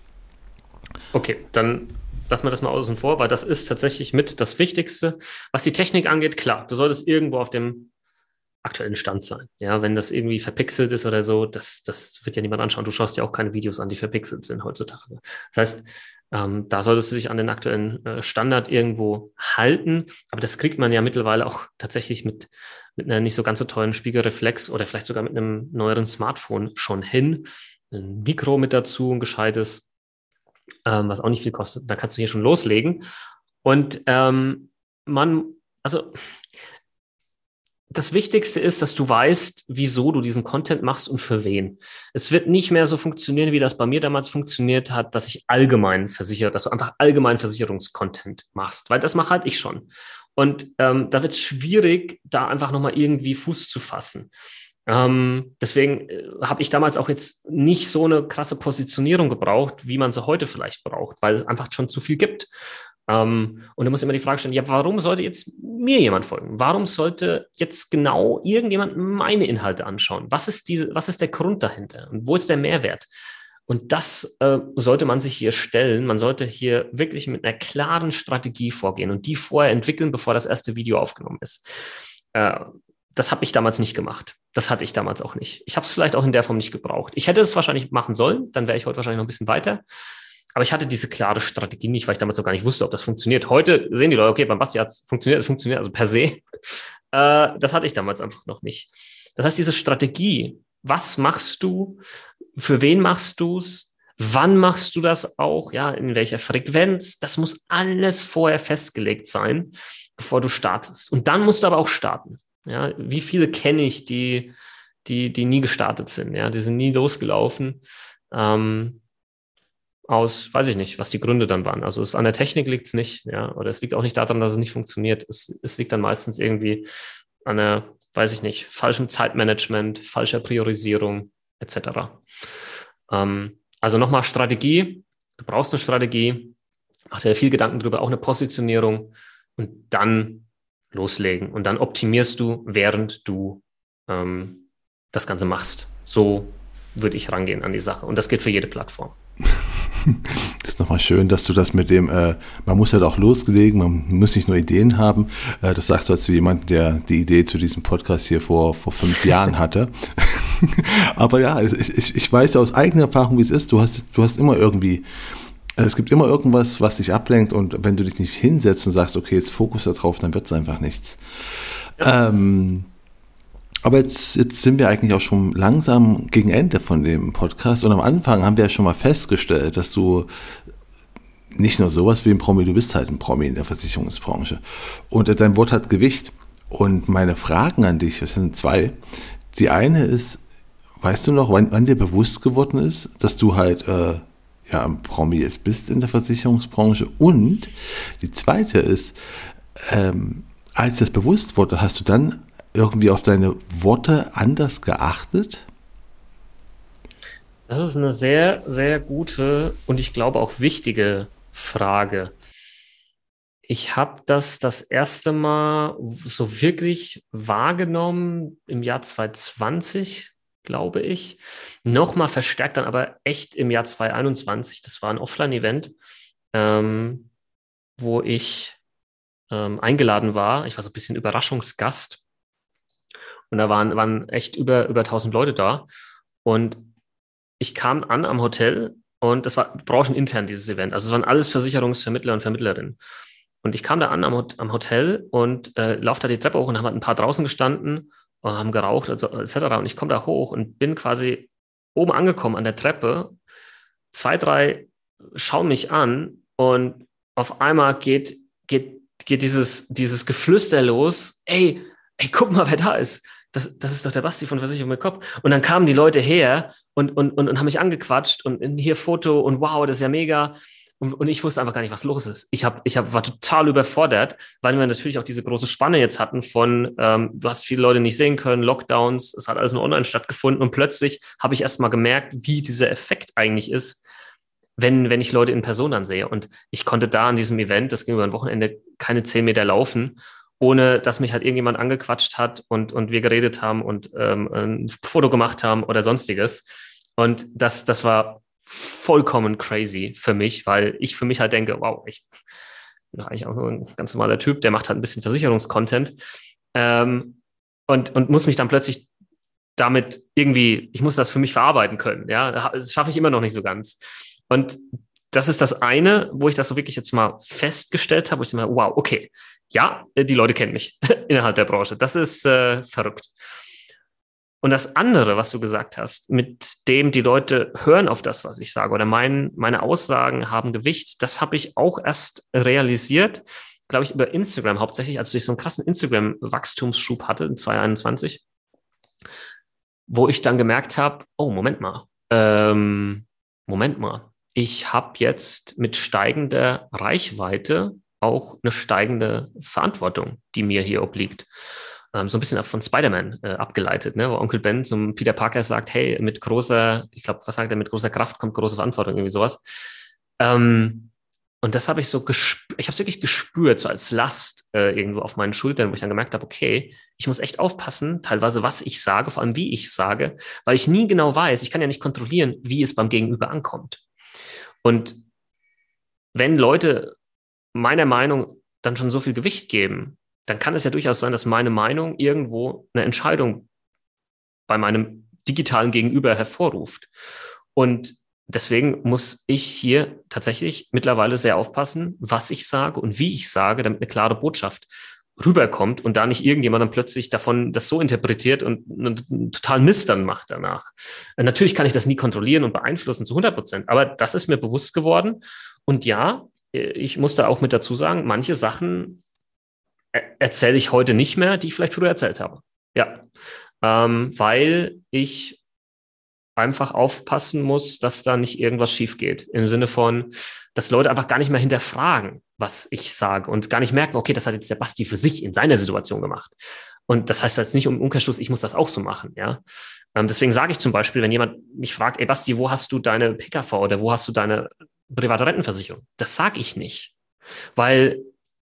A: Okay, dann lassen wir das mal außen vor, weil das ist tatsächlich mit das Wichtigste. Was die Technik angeht, klar, du solltest irgendwo auf dem aktuellen Stand sein. Ja, wenn das irgendwie verpixelt ist oder so, das, das wird ja niemand anschauen. Du schaust ja auch keine Videos an, die verpixelt sind heutzutage. Das heißt, ähm, da solltest du dich an den aktuellen äh, Standard irgendwo halten. Aber das kriegt man ja mittlerweile auch tatsächlich mit, mit einer nicht so ganz so tollen Spiegelreflex oder vielleicht sogar mit einem neueren Smartphone schon hin. Ein Mikro mit dazu, ein gescheites, ähm, was auch nicht viel kostet. Da kannst du hier schon loslegen. Und ähm, man, also das Wichtigste ist, dass du weißt, wieso du diesen Content machst und für wen. Es wird nicht mehr so funktionieren, wie das bei mir damals funktioniert hat, dass ich allgemein versichere, dass du einfach allgemein Versicherungskontent machst, weil das mache halt ich schon. Und ähm, da wird es schwierig, da einfach nochmal irgendwie Fuß zu fassen. Ähm, deswegen äh, habe ich damals auch jetzt nicht so eine krasse Positionierung gebraucht, wie man sie heute vielleicht braucht, weil es einfach schon zu viel gibt. Ähm, und du musst immer die Frage stellen, ja, warum sollte jetzt mir jemand folgen? Warum sollte jetzt genau irgendjemand meine Inhalte anschauen? Was ist diese, was ist der Grund dahinter? Und wo ist der Mehrwert? Und das äh, sollte man sich hier stellen. Man sollte hier wirklich mit einer klaren Strategie vorgehen und die vorher entwickeln, bevor das erste Video aufgenommen ist. Äh, das habe ich damals nicht gemacht. Das hatte ich damals auch nicht. Ich habe es vielleicht auch in der Form nicht gebraucht. Ich hätte es wahrscheinlich machen sollen, dann wäre ich heute wahrscheinlich noch ein bisschen weiter. Aber ich hatte diese klare Strategie nicht, weil ich damals noch gar nicht wusste, ob das funktioniert. Heute sehen die Leute, okay, beim Basti hat es funktioniert, es funktioniert, also per se. Äh, das hatte ich damals einfach noch nicht. Das heißt, diese Strategie, was machst du, für wen machst du es, wann machst du das auch, ja, in welcher Frequenz, das muss alles vorher festgelegt sein, bevor du startest. Und dann musst du aber auch starten. Ja, wie viele kenne ich, die, die, die nie gestartet sind, ja, die sind nie losgelaufen. Ähm, aus, weiß ich nicht, was die Gründe dann waren. Also es, an der Technik liegt es nicht, ja, oder es liegt auch nicht daran, dass es nicht funktioniert. Es, es liegt dann meistens irgendwie an der, weiß ich nicht, falschem Zeitmanagement, falscher Priorisierung etc. Ähm, also nochmal Strategie. Du brauchst eine Strategie, mach dir viel Gedanken drüber, auch eine Positionierung und dann loslegen. Und dann optimierst du, während du ähm, das Ganze machst. So würde ich rangehen an die Sache. Und das geht für jede Plattform. (laughs)
B: ist nochmal schön, dass du das mit dem, äh, man muss halt auch loslegen, man muss nicht nur Ideen haben. Äh, das sagst du als jemand, der die Idee zu diesem Podcast hier vor, vor fünf Jahren (laughs) hatte. (laughs) Aber ja, ich, ich weiß ja aus eigener Erfahrung, wie es ist. Du hast, du hast immer irgendwie, es gibt immer irgendwas, was dich ablenkt und wenn du dich nicht hinsetzt und sagst, okay, jetzt Fokus darauf, dann wird es einfach nichts. Ja. Ähm, aber jetzt, jetzt sind wir eigentlich auch schon langsam gegen Ende von dem Podcast und am Anfang haben wir ja schon mal festgestellt, dass du nicht nur sowas wie ein Promi, du bist halt ein Promi in der Versicherungsbranche. Und dein Wort hat Gewicht. Und meine Fragen an dich, das sind zwei. Die eine ist, weißt du noch, wann, wann dir bewusst geworden ist, dass du halt äh, ja Promi jetzt bist in der Versicherungsbranche? Und die zweite ist, ähm, als das bewusst wurde, hast du dann irgendwie auf deine Worte anders geachtet?
A: Das ist eine sehr, sehr gute und ich glaube auch wichtige Frage. Ich habe das das erste Mal so wirklich wahrgenommen im Jahr 2020, glaube ich. Nochmal verstärkt dann aber echt im Jahr 2021. Das war ein Offline-Event, ähm, wo ich ähm, eingeladen war. Ich war so ein bisschen Überraschungsgast. Und da waren, waren echt über, über 1000 Leute da. Und ich kam an am Hotel und das war branchenintern, dieses Event. Also es waren alles Versicherungsvermittler und Vermittlerinnen. Und ich kam da an am, am Hotel und äh, laufe da die Treppe hoch und haben halt ein paar draußen gestanden haben geraucht und so, etc. Und ich komme da hoch und bin quasi oben angekommen an der Treppe. Zwei, drei schauen mich an und auf einmal geht, geht, geht dieses, dieses Geflüster los. Ey, ey, guck mal, wer da ist das, das ist doch der Basti von Versicherung mit Kopf. Und dann kamen die Leute her und, und, und, und haben mich angequatscht und hier Foto und wow, das ist ja mega. Und, und ich wusste einfach gar nicht, was los ist. Ich, hab, ich hab, war total überfordert, weil wir natürlich auch diese große Spanne jetzt hatten von, ähm, du hast viele Leute nicht sehen können, Lockdowns, es hat alles nur online stattgefunden und plötzlich habe ich erst mal gemerkt, wie dieser Effekt eigentlich ist, wenn, wenn ich Leute in Person ansehe. Und ich konnte da an diesem Event, das ging über ein Wochenende, keine zehn Meter laufen ohne dass mich halt irgendjemand angequatscht hat und, und wir geredet haben und ähm, ein Foto gemacht haben oder sonstiges. Und das, das war vollkommen crazy für mich, weil ich für mich halt denke, wow, ich bin eigentlich auch nur ein ganz normaler Typ, der macht halt ein bisschen Versicherungskontent ähm, und, und muss mich dann plötzlich damit irgendwie, ich muss das für mich verarbeiten können. Ja, das schaffe ich immer noch nicht so ganz. Und das ist das eine, wo ich das so wirklich jetzt mal festgestellt habe, wo ich so mal, wow, okay, ja, die Leute kennen mich (laughs) innerhalb der Branche. Das ist äh, verrückt. Und das andere, was du gesagt hast, mit dem die Leute hören auf das, was ich sage oder mein, meine Aussagen haben Gewicht, das habe ich auch erst realisiert, glaube ich, über Instagram hauptsächlich, als ich so einen krassen Instagram-Wachstumsschub hatte in 2021, wo ich dann gemerkt habe, oh, Moment mal, ähm, Moment mal, ich habe jetzt mit steigender Reichweite auch eine steigende Verantwortung, die mir hier obliegt. Ähm, so ein bisschen von Spider-Man äh, abgeleitet, ne? wo Onkel Ben zum Peter Parker sagt, hey, mit großer, ich glaube, was sagt er, mit großer Kraft kommt große Verantwortung, irgendwie sowas. Ähm, und das habe ich so gespürt, ich habe es wirklich gespürt, so als Last äh, irgendwo auf meinen Schultern, wo ich dann gemerkt habe, okay, ich muss echt aufpassen, teilweise, was ich sage, vor allem wie ich sage, weil ich nie genau weiß, ich kann ja nicht kontrollieren, wie es beim Gegenüber ankommt. Und wenn Leute meiner Meinung dann schon so viel Gewicht geben, dann kann es ja durchaus sein, dass meine Meinung irgendwo eine Entscheidung bei meinem digitalen Gegenüber hervorruft. Und deswegen muss ich hier tatsächlich mittlerweile sehr aufpassen, was ich sage und wie ich sage, damit eine klare Botschaft rüberkommt und da nicht irgendjemand dann plötzlich davon das so interpretiert und einen total Mist dann macht danach. Natürlich kann ich das nie kontrollieren und beeinflussen zu 100 Prozent, aber das ist mir bewusst geworden. Und ja, ich muss da auch mit dazu sagen, manche Sachen erzähle ich heute nicht mehr, die ich vielleicht früher erzählt habe. Ja, ähm, weil ich einfach aufpassen muss, dass da nicht irgendwas schief geht. Im Sinne von, dass Leute einfach gar nicht mehr hinterfragen, was ich sage und gar nicht merken, okay, das hat jetzt der Basti für sich in seiner Situation gemacht. Und das heißt jetzt nicht um Umkehrschluss, ich muss das auch so machen, ja. Ähm, deswegen sage ich zum Beispiel, wenn jemand mich fragt, ey Basti, wo hast du deine PKV oder wo hast du deine private Rentenversicherung? Das sage ich nicht, weil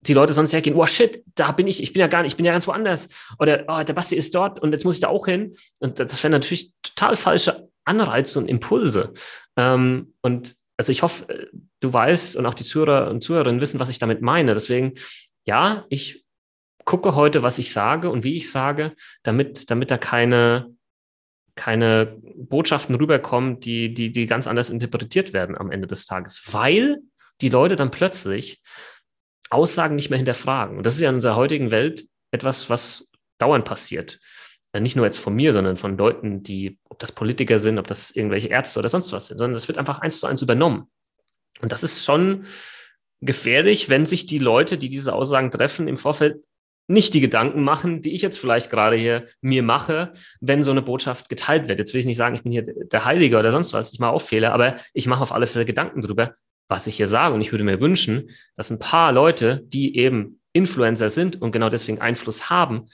A: die Leute sonst hergehen, oh shit, da bin ich, ich bin ja gar nicht, ich bin ja ganz woanders. Oder oh, der Basti ist dort und jetzt muss ich da auch hin. Und das wären natürlich total falsche Anreize und Impulse. Ähm, und also ich hoffe, äh, du weißt und auch die Zuhörer und Zuhörerinnen wissen, was ich damit meine. Deswegen, ja, ich gucke heute, was ich sage und wie ich sage, damit, damit da keine, keine Botschaften rüberkommen, die, die, die ganz anders interpretiert werden am Ende des Tages, weil die Leute dann plötzlich Aussagen nicht mehr hinterfragen. Und das ist ja in unserer heutigen Welt etwas, was dauernd passiert. Äh, nicht nur jetzt von mir, sondern von Leuten, die, ob das Politiker sind, ob das irgendwelche Ärzte oder sonst was sind, sondern das wird einfach eins zu eins übernommen. Und das ist schon gefährlich, wenn sich die Leute, die diese Aussagen treffen, im Vorfeld nicht die Gedanken machen, die ich jetzt vielleicht gerade hier mir mache, wenn so eine Botschaft geteilt wird. Jetzt will ich nicht sagen, ich bin hier der Heilige oder sonst was, ich mache auch Fehler, aber ich mache auf alle Fälle Gedanken drüber, was ich hier sage. Und ich würde mir wünschen, dass ein paar Leute, die eben Influencer sind und genau deswegen Einfluss haben,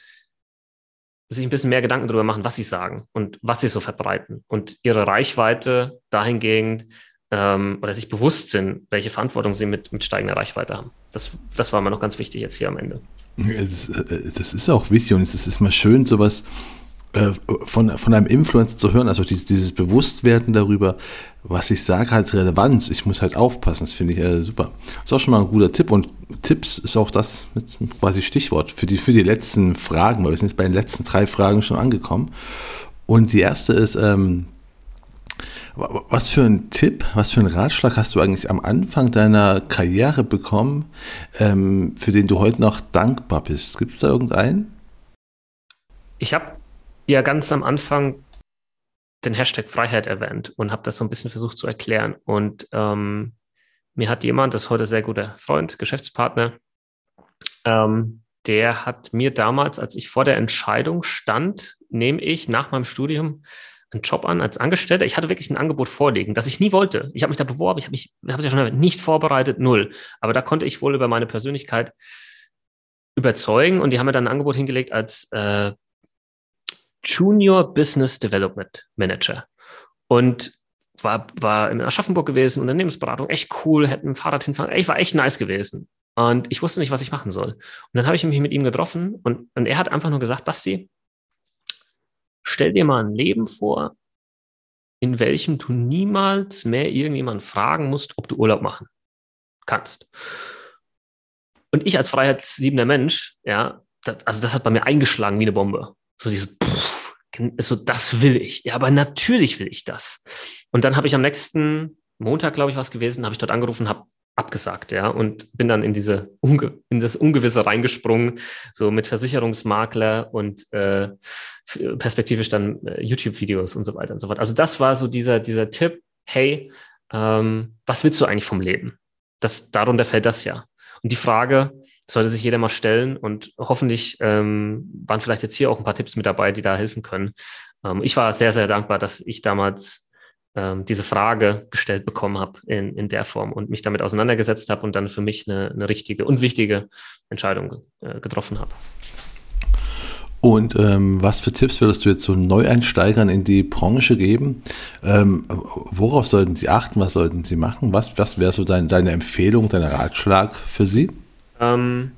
A: sich ein bisschen mehr Gedanken darüber machen, was sie sagen und was sie so verbreiten und ihre Reichweite dahingehend ähm, oder sich bewusst sind, welche Verantwortung sie mit, mit steigender Reichweite haben. Das, das war mir noch ganz wichtig jetzt hier am Ende.
B: Das, äh, das ist auch wichtig und es ist mal schön, sowas von, von einem Influencer zu hören, also dieses, dieses Bewusstwerden darüber, was ich sage, hat Relevanz. Ich muss halt aufpassen, das finde ich äh, super. Das ist auch schon mal ein guter Tipp und Tipps ist auch das quasi Stichwort für die, für die letzten Fragen, weil wir sind jetzt bei den letzten drei Fragen schon angekommen. Und die erste ist, ähm, was für ein Tipp, was für einen Ratschlag hast du eigentlich am Anfang deiner Karriere bekommen, ähm, für den du heute noch dankbar bist? Gibt es da irgendeinen?
A: Ich habe ja ganz am Anfang den Hashtag Freiheit erwähnt und habe das so ein bisschen versucht zu erklären. Und ähm, mir hat jemand, das ist heute sehr guter Freund, Geschäftspartner, ähm, der hat mir damals, als ich vor der Entscheidung stand, nehme ich nach meinem Studium einen Job an als Angestellter. Ich hatte wirklich ein Angebot vorliegen, das ich nie wollte. Ich habe mich da beworben, ich habe mich, habe es ja schon nicht vorbereitet, null. Aber da konnte ich wohl über meine Persönlichkeit überzeugen und die haben mir dann ein Angebot hingelegt als äh, Junior Business Development Manager. Und war, war in Aschaffenburg gewesen, Unternehmensberatung, echt cool, hätte ein Fahrrad hinfahren, ich war echt nice gewesen. Und ich wusste nicht, was ich machen soll. Und dann habe ich mich mit ihm getroffen und, und er hat einfach nur gesagt, Basti, stell dir mal ein Leben vor, in welchem du niemals mehr irgendjemanden fragen musst, ob du Urlaub machen kannst. Und ich als freiheitsliebender Mensch, ja, das, also das hat bei mir eingeschlagen wie eine Bombe. So dieses, pff, so das will ich. Ja, aber natürlich will ich das. Und dann habe ich am nächsten Montag, glaube ich, was gewesen, habe ich dort angerufen, habe abgesagt, ja, und bin dann in diese Unge in das Ungewisse reingesprungen, so mit Versicherungsmakler und äh, perspektivisch dann äh, YouTube-Videos und so weiter und so fort. Also das war so dieser dieser Tipp, hey, ähm, was willst du eigentlich vom Leben? Das darunter fällt das ja. Und die Frage sollte sich jeder mal stellen und hoffentlich ähm, waren vielleicht jetzt hier auch ein paar Tipps mit dabei, die da helfen können. Ähm, ich war sehr sehr dankbar, dass ich damals ähm, diese Frage gestellt bekommen habe in, in der Form und mich damit auseinandergesetzt habe und dann für mich eine, eine richtige und wichtige Entscheidung äh, getroffen habe.
B: Und ähm, was für Tipps würdest du jetzt so Neueinsteigern in die Branche geben? Ähm, worauf sollten sie achten? Was sollten sie machen? Was, was wäre so dein, deine Empfehlung, dein Ratschlag für sie?
A: Ähm,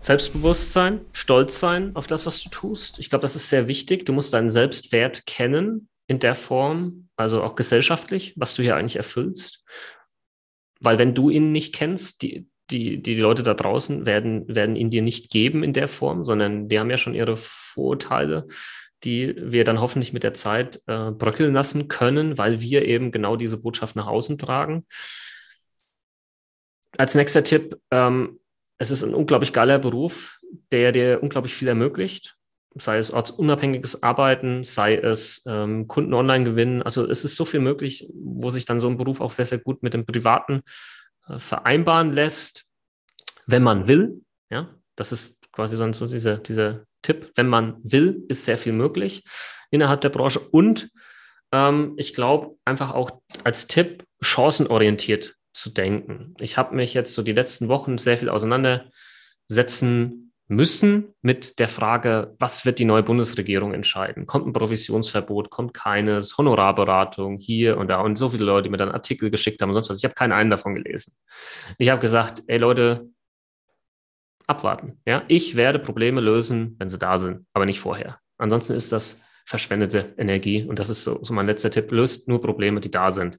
A: Selbstbewusstsein, Stolz sein auf das, was du tust. Ich glaube, das ist sehr wichtig. Du musst deinen Selbstwert kennen in der Form, also auch gesellschaftlich, was du hier eigentlich erfüllst. Weil wenn du ihn nicht kennst, die, die, die Leute da draußen werden, werden ihn dir nicht geben in der Form, sondern die haben ja schon ihre Vorurteile, die wir dann hoffentlich mit der Zeit äh, bröckeln lassen können, weil wir eben genau diese Botschaft nach außen tragen. Als nächster Tipp, ähm, es ist ein unglaublich geiler Beruf, der dir unglaublich viel ermöglicht sei es ortsunabhängiges Arbeiten, sei es ähm, Kunden online gewinnen. Also es ist so viel möglich, wo sich dann so ein Beruf auch sehr, sehr gut mit dem Privaten äh, vereinbaren lässt, wenn man will. Ja, das ist quasi so, so dieser, dieser Tipp. Wenn man will, ist sehr viel möglich innerhalb der Branche. Und ähm, ich glaube einfach auch als Tipp, chancenorientiert zu denken. Ich habe mich jetzt so die letzten Wochen sehr viel auseinandersetzen müssen mit der Frage, was wird die neue Bundesregierung entscheiden? Kommt ein Provisionsverbot, kommt keines, Honorarberatung hier und da und so viele Leute, die mir dann Artikel geschickt haben und sonst was. Ich habe keinen einen davon gelesen. Ich habe gesagt, ey Leute, abwarten. Ja, ich werde Probleme lösen, wenn sie da sind, aber nicht vorher. Ansonsten ist das verschwendete Energie und das ist so, so mein letzter Tipp. Löst nur Probleme, die da sind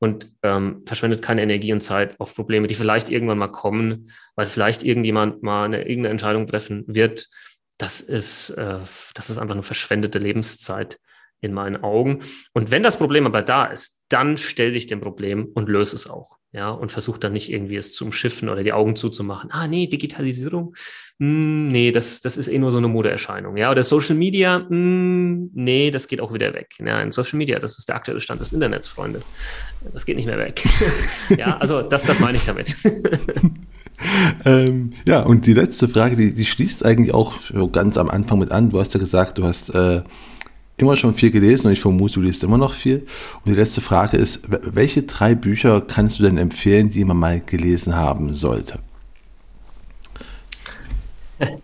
A: und ähm, verschwendet keine Energie und Zeit auf Probleme, die vielleicht irgendwann mal kommen, weil vielleicht irgendjemand mal eine irgendeine Entscheidung treffen wird. Das ist, äh, das ist einfach eine verschwendete Lebenszeit in meinen Augen. Und wenn das Problem aber da ist, dann stell dich dem Problem und löse es auch. Ja, und versuch dann nicht irgendwie es zu umschiffen oder die Augen zuzumachen. Ah, nee, Digitalisierung, hm, nee, das, das ist eh nur so eine Modeerscheinung. Ja, oder Social Media, hm, nee, das geht auch wieder weg. Ja, in Social Media, das ist der aktuelle Stand des Internets, Freunde. Das geht nicht mehr weg. (laughs) ja, also das, das meine ich damit. (laughs)
B: ähm, ja, und die letzte Frage, die, die schließt eigentlich auch ganz am Anfang mit an. Du hast ja gesagt, du hast äh, immer schon viel gelesen und ich vermute, du liest immer noch viel. Und die letzte Frage ist, welche drei Bücher kannst du denn empfehlen, die man mal gelesen haben sollte? (laughs)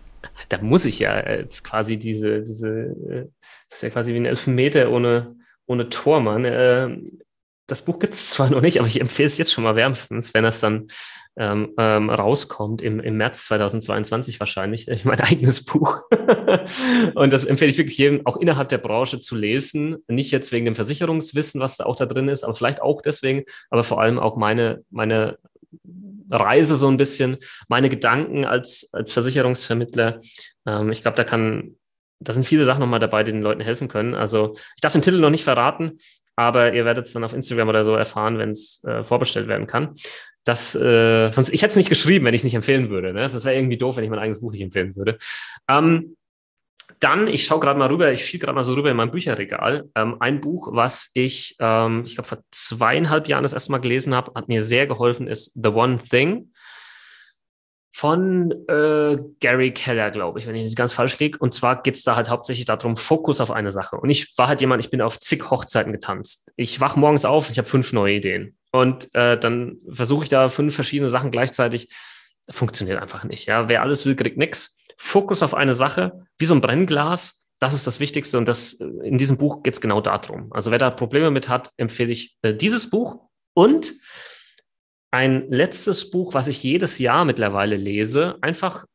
A: Da muss ich ja jetzt quasi diese, diese, das ist ja quasi wie ein Elfmeter ohne, ohne Tormann. Ähm, das Buch gibt es zwar noch nicht, aber ich empfehle es jetzt schon mal wärmstens, wenn es dann ähm, ähm, rauskommt, im, im März 2022 wahrscheinlich, ich (laughs) mein eigenes Buch. (laughs) und das empfehle ich wirklich jedem, auch innerhalb der Branche zu lesen. Nicht jetzt wegen dem Versicherungswissen, was da auch da drin ist, aber vielleicht auch deswegen, aber vor allem auch meine, meine Reise so ein bisschen, meine Gedanken als, als Versicherungsvermittler. Ähm, ich glaube, da kann, da sind viele Sachen nochmal dabei, die den Leuten helfen können. Also ich darf den Titel noch nicht verraten, aber ihr werdet es dann auf Instagram oder so erfahren, wenn es äh, vorbestellt werden kann. Das, äh, sonst, ich hätte es nicht geschrieben, wenn ich es nicht empfehlen würde. Ne? Das wäre irgendwie doof, wenn ich mein eigenes Buch nicht empfehlen würde. Ähm, dann, ich schaue gerade mal rüber, ich schiebe gerade mal so rüber in mein Bücherregal. Ähm, ein Buch, was ich, ähm, ich glaube, vor zweieinhalb Jahren das erste Mal gelesen habe, hat mir sehr geholfen, ist The One Thing von äh, Gary Keller, glaube ich, wenn ich nicht ganz falsch liege. Und zwar geht es da halt hauptsächlich darum, Fokus auf eine Sache. Und ich war halt jemand, ich bin auf zig Hochzeiten getanzt. Ich wach morgens auf, ich habe fünf neue Ideen. Und äh, dann versuche ich da fünf verschiedene Sachen gleichzeitig. Funktioniert einfach nicht. Ja, wer alles will, kriegt nichts. Fokus auf eine Sache, wie so ein Brennglas. Das ist das Wichtigste und das in diesem Buch geht es genau darum. Also wer da Probleme mit hat, empfehle ich äh, dieses Buch und ein letztes Buch, was ich jedes Jahr mittlerweile lese, einfach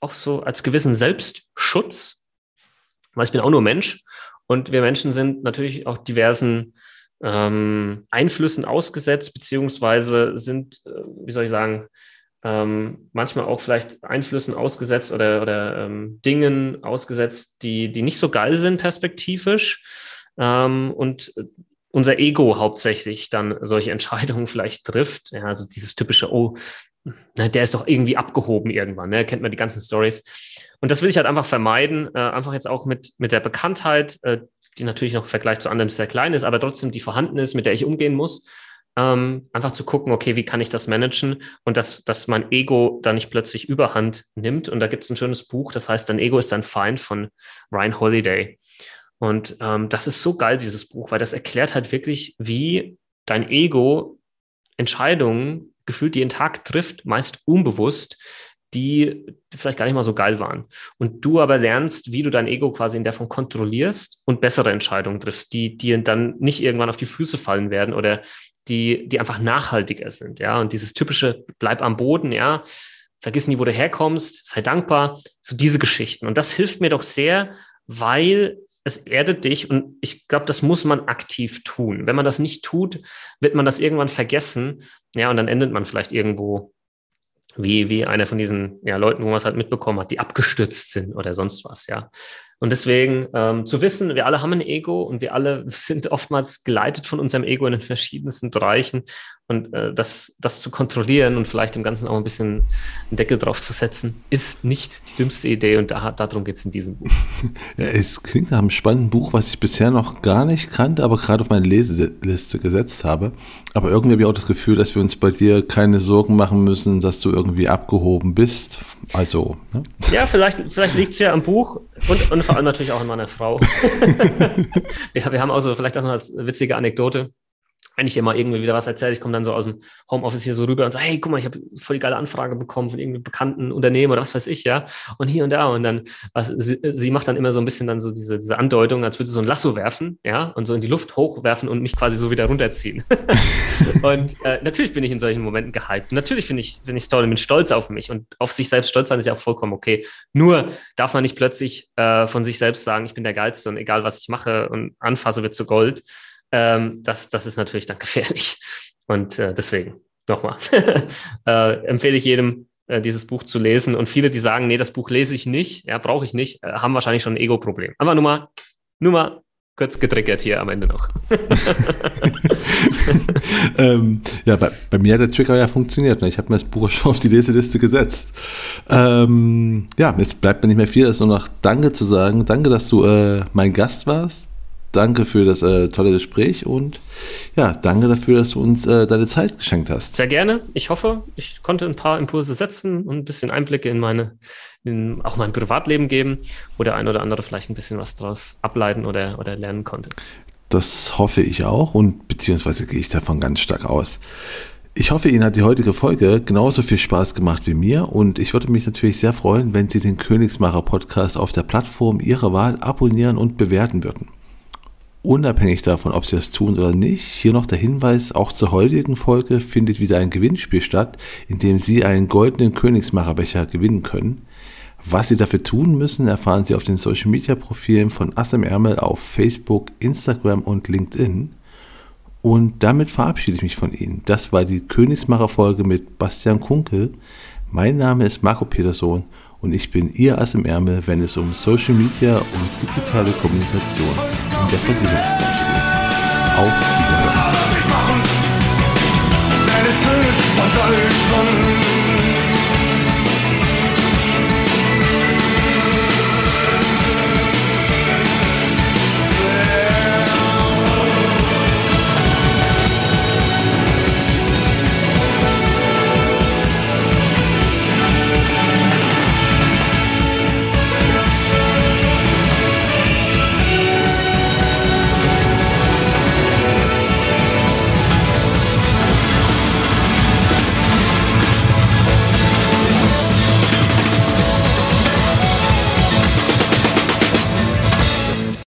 A: auch so als gewissen Selbstschutz, weil ich bin auch nur Mensch und wir Menschen sind natürlich auch diversen ähm, Einflüssen ausgesetzt, beziehungsweise sind, äh, wie soll ich sagen, ähm, manchmal auch vielleicht Einflüssen ausgesetzt oder, oder ähm, Dingen ausgesetzt, die, die nicht so geil sind perspektivisch. Ähm, und unser Ego hauptsächlich dann solche (laughs) Entscheidungen vielleicht trifft. Ja, also dieses typische, oh, na, der ist doch irgendwie abgehoben irgendwann, ne? kennt man die ganzen Stories. Und das will ich halt einfach vermeiden, äh, einfach jetzt auch mit, mit der Bekanntheit, äh, die natürlich noch im Vergleich zu anderen sehr klein ist, aber trotzdem die vorhanden ist, mit der ich umgehen muss. Ähm, einfach zu gucken, okay, wie kann ich das managen und dass, dass mein Ego da nicht plötzlich überhand nimmt. Und da gibt es ein schönes Buch, das heißt, dein Ego ist dein Feind von Ryan Holiday. Und ähm, das ist so geil, dieses Buch, weil das erklärt halt wirklich, wie dein Ego Entscheidungen gefühlt jeden Tag trifft, meist unbewusst, die vielleicht gar nicht mal so geil waren. Und du aber lernst, wie du dein Ego quasi in der Form kontrollierst und bessere Entscheidungen triffst, die dir dann nicht irgendwann auf die Füße fallen werden oder die, die einfach nachhaltiger sind. Ja, und dieses typische Bleib am Boden, ja, vergiss nie, wo du herkommst, sei dankbar, so diese Geschichten. Und das hilft mir doch sehr, weil es erdet dich und ich glaube, das muss man aktiv tun. Wenn man das nicht tut, wird man das irgendwann vergessen. Ja, und dann endet man vielleicht irgendwo wie, wie einer von diesen ja, Leuten, wo man es halt mitbekommen hat, die abgestürzt sind oder sonst was, ja. Und deswegen ähm, zu wissen, wir alle haben ein Ego und wir alle (laughs) sind oftmals geleitet von unserem Ego in den verschiedensten Bereichen und äh, das, das zu kontrollieren und vielleicht dem Ganzen auch ein bisschen einen Deckel drauf zu setzen, ist nicht die dümmste Idee und da, darum geht es in diesem Buch. (laughs)
B: Ja, es klingt nach einem spannenden Buch, was ich bisher noch gar nicht kannte, aber gerade auf meine Leseliste gesetzt habe. Aber irgendwie habe ich auch das Gefühl, dass wir uns bei dir keine Sorgen machen müssen, dass du irgendwie abgehoben bist. Also.
A: Ne? Ja, vielleicht, vielleicht liegt es ja am Buch und, und vor allem natürlich auch an meiner Frau. (laughs) (laughs) ja, wir haben auch so, vielleicht auch noch als witzige Anekdote wenn ich immer irgendwie wieder was erzähle, ich komme dann so aus dem Homeoffice hier so rüber und sage, hey, guck mal, ich habe voll die geile Anfrage bekommen von irgendeinem bekannten Unternehmen oder was weiß ich, ja. Und hier und da. Und dann, was, sie, sie macht dann immer so ein bisschen dann so diese, diese Andeutung, als würde sie so ein Lasso werfen, ja, und so in die Luft hochwerfen und mich quasi so wieder runterziehen. (laughs) und äh, natürlich bin ich in solchen Momenten gehypt. Natürlich finde ich, finde ich toll und bin stolz auf mich. Und auf sich selbst stolz sein ist ja auch vollkommen okay. Nur darf man nicht plötzlich äh, von sich selbst sagen, ich bin der Geilste und egal was ich mache und anfasse, wird zu Gold ähm, das, das ist natürlich dann (laughs) gefährlich. Und äh, deswegen nochmal (laughs) äh, empfehle ich jedem, äh, dieses Buch zu lesen. Und viele, die sagen, nee, das Buch lese ich nicht, ja, brauche ich nicht, äh, haben wahrscheinlich schon ein Ego-Problem. Aber nur mal, nur mal kurz getriggert hier am Ende noch. (laughs)
B: ähm, ja, bei, bei, mir hat der Trigger ja funktioniert. Ne? Ich habe mir das Buch schon auf die Leseliste gesetzt. Ähm, ja, jetzt bleibt mir nicht mehr viel, als nur noch Danke zu sagen. Danke, dass du äh, mein Gast warst danke für das äh, tolle Gespräch und ja, danke dafür, dass du uns äh, deine Zeit geschenkt hast.
A: Sehr gerne. Ich hoffe, ich konnte ein paar Impulse setzen und ein bisschen Einblicke in meine, in auch mein Privatleben geben, wo der ein oder andere vielleicht ein bisschen was daraus ableiten oder, oder lernen konnte.
B: Das hoffe ich auch und beziehungsweise gehe ich davon ganz stark aus. Ich hoffe, Ihnen hat die heutige Folge genauso viel Spaß gemacht wie mir und ich würde mich natürlich sehr freuen, wenn Sie den Königsmacher Podcast auf der Plattform Ihrer Wahl abonnieren und bewerten würden. Unabhängig davon, ob Sie das tun oder nicht, hier noch der Hinweis, auch zur heutigen Folge findet wieder ein Gewinnspiel statt, in dem Sie einen goldenen Königsmacherbecher gewinnen können. Was Sie dafür tun müssen, erfahren Sie auf den Social Media Profilen von Ass im Ärmel auf Facebook, Instagram und LinkedIn. Und damit verabschiede ich mich von Ihnen. Das war die Königsmacher-Folge mit Bastian Kunkel. Mein Name ist Marco Peterson und ich bin Ihr Ass im Ärmel, wenn es um Social Media und digitale Kommunikation in der Versicherungsbranche geht. Auf Wiederhören.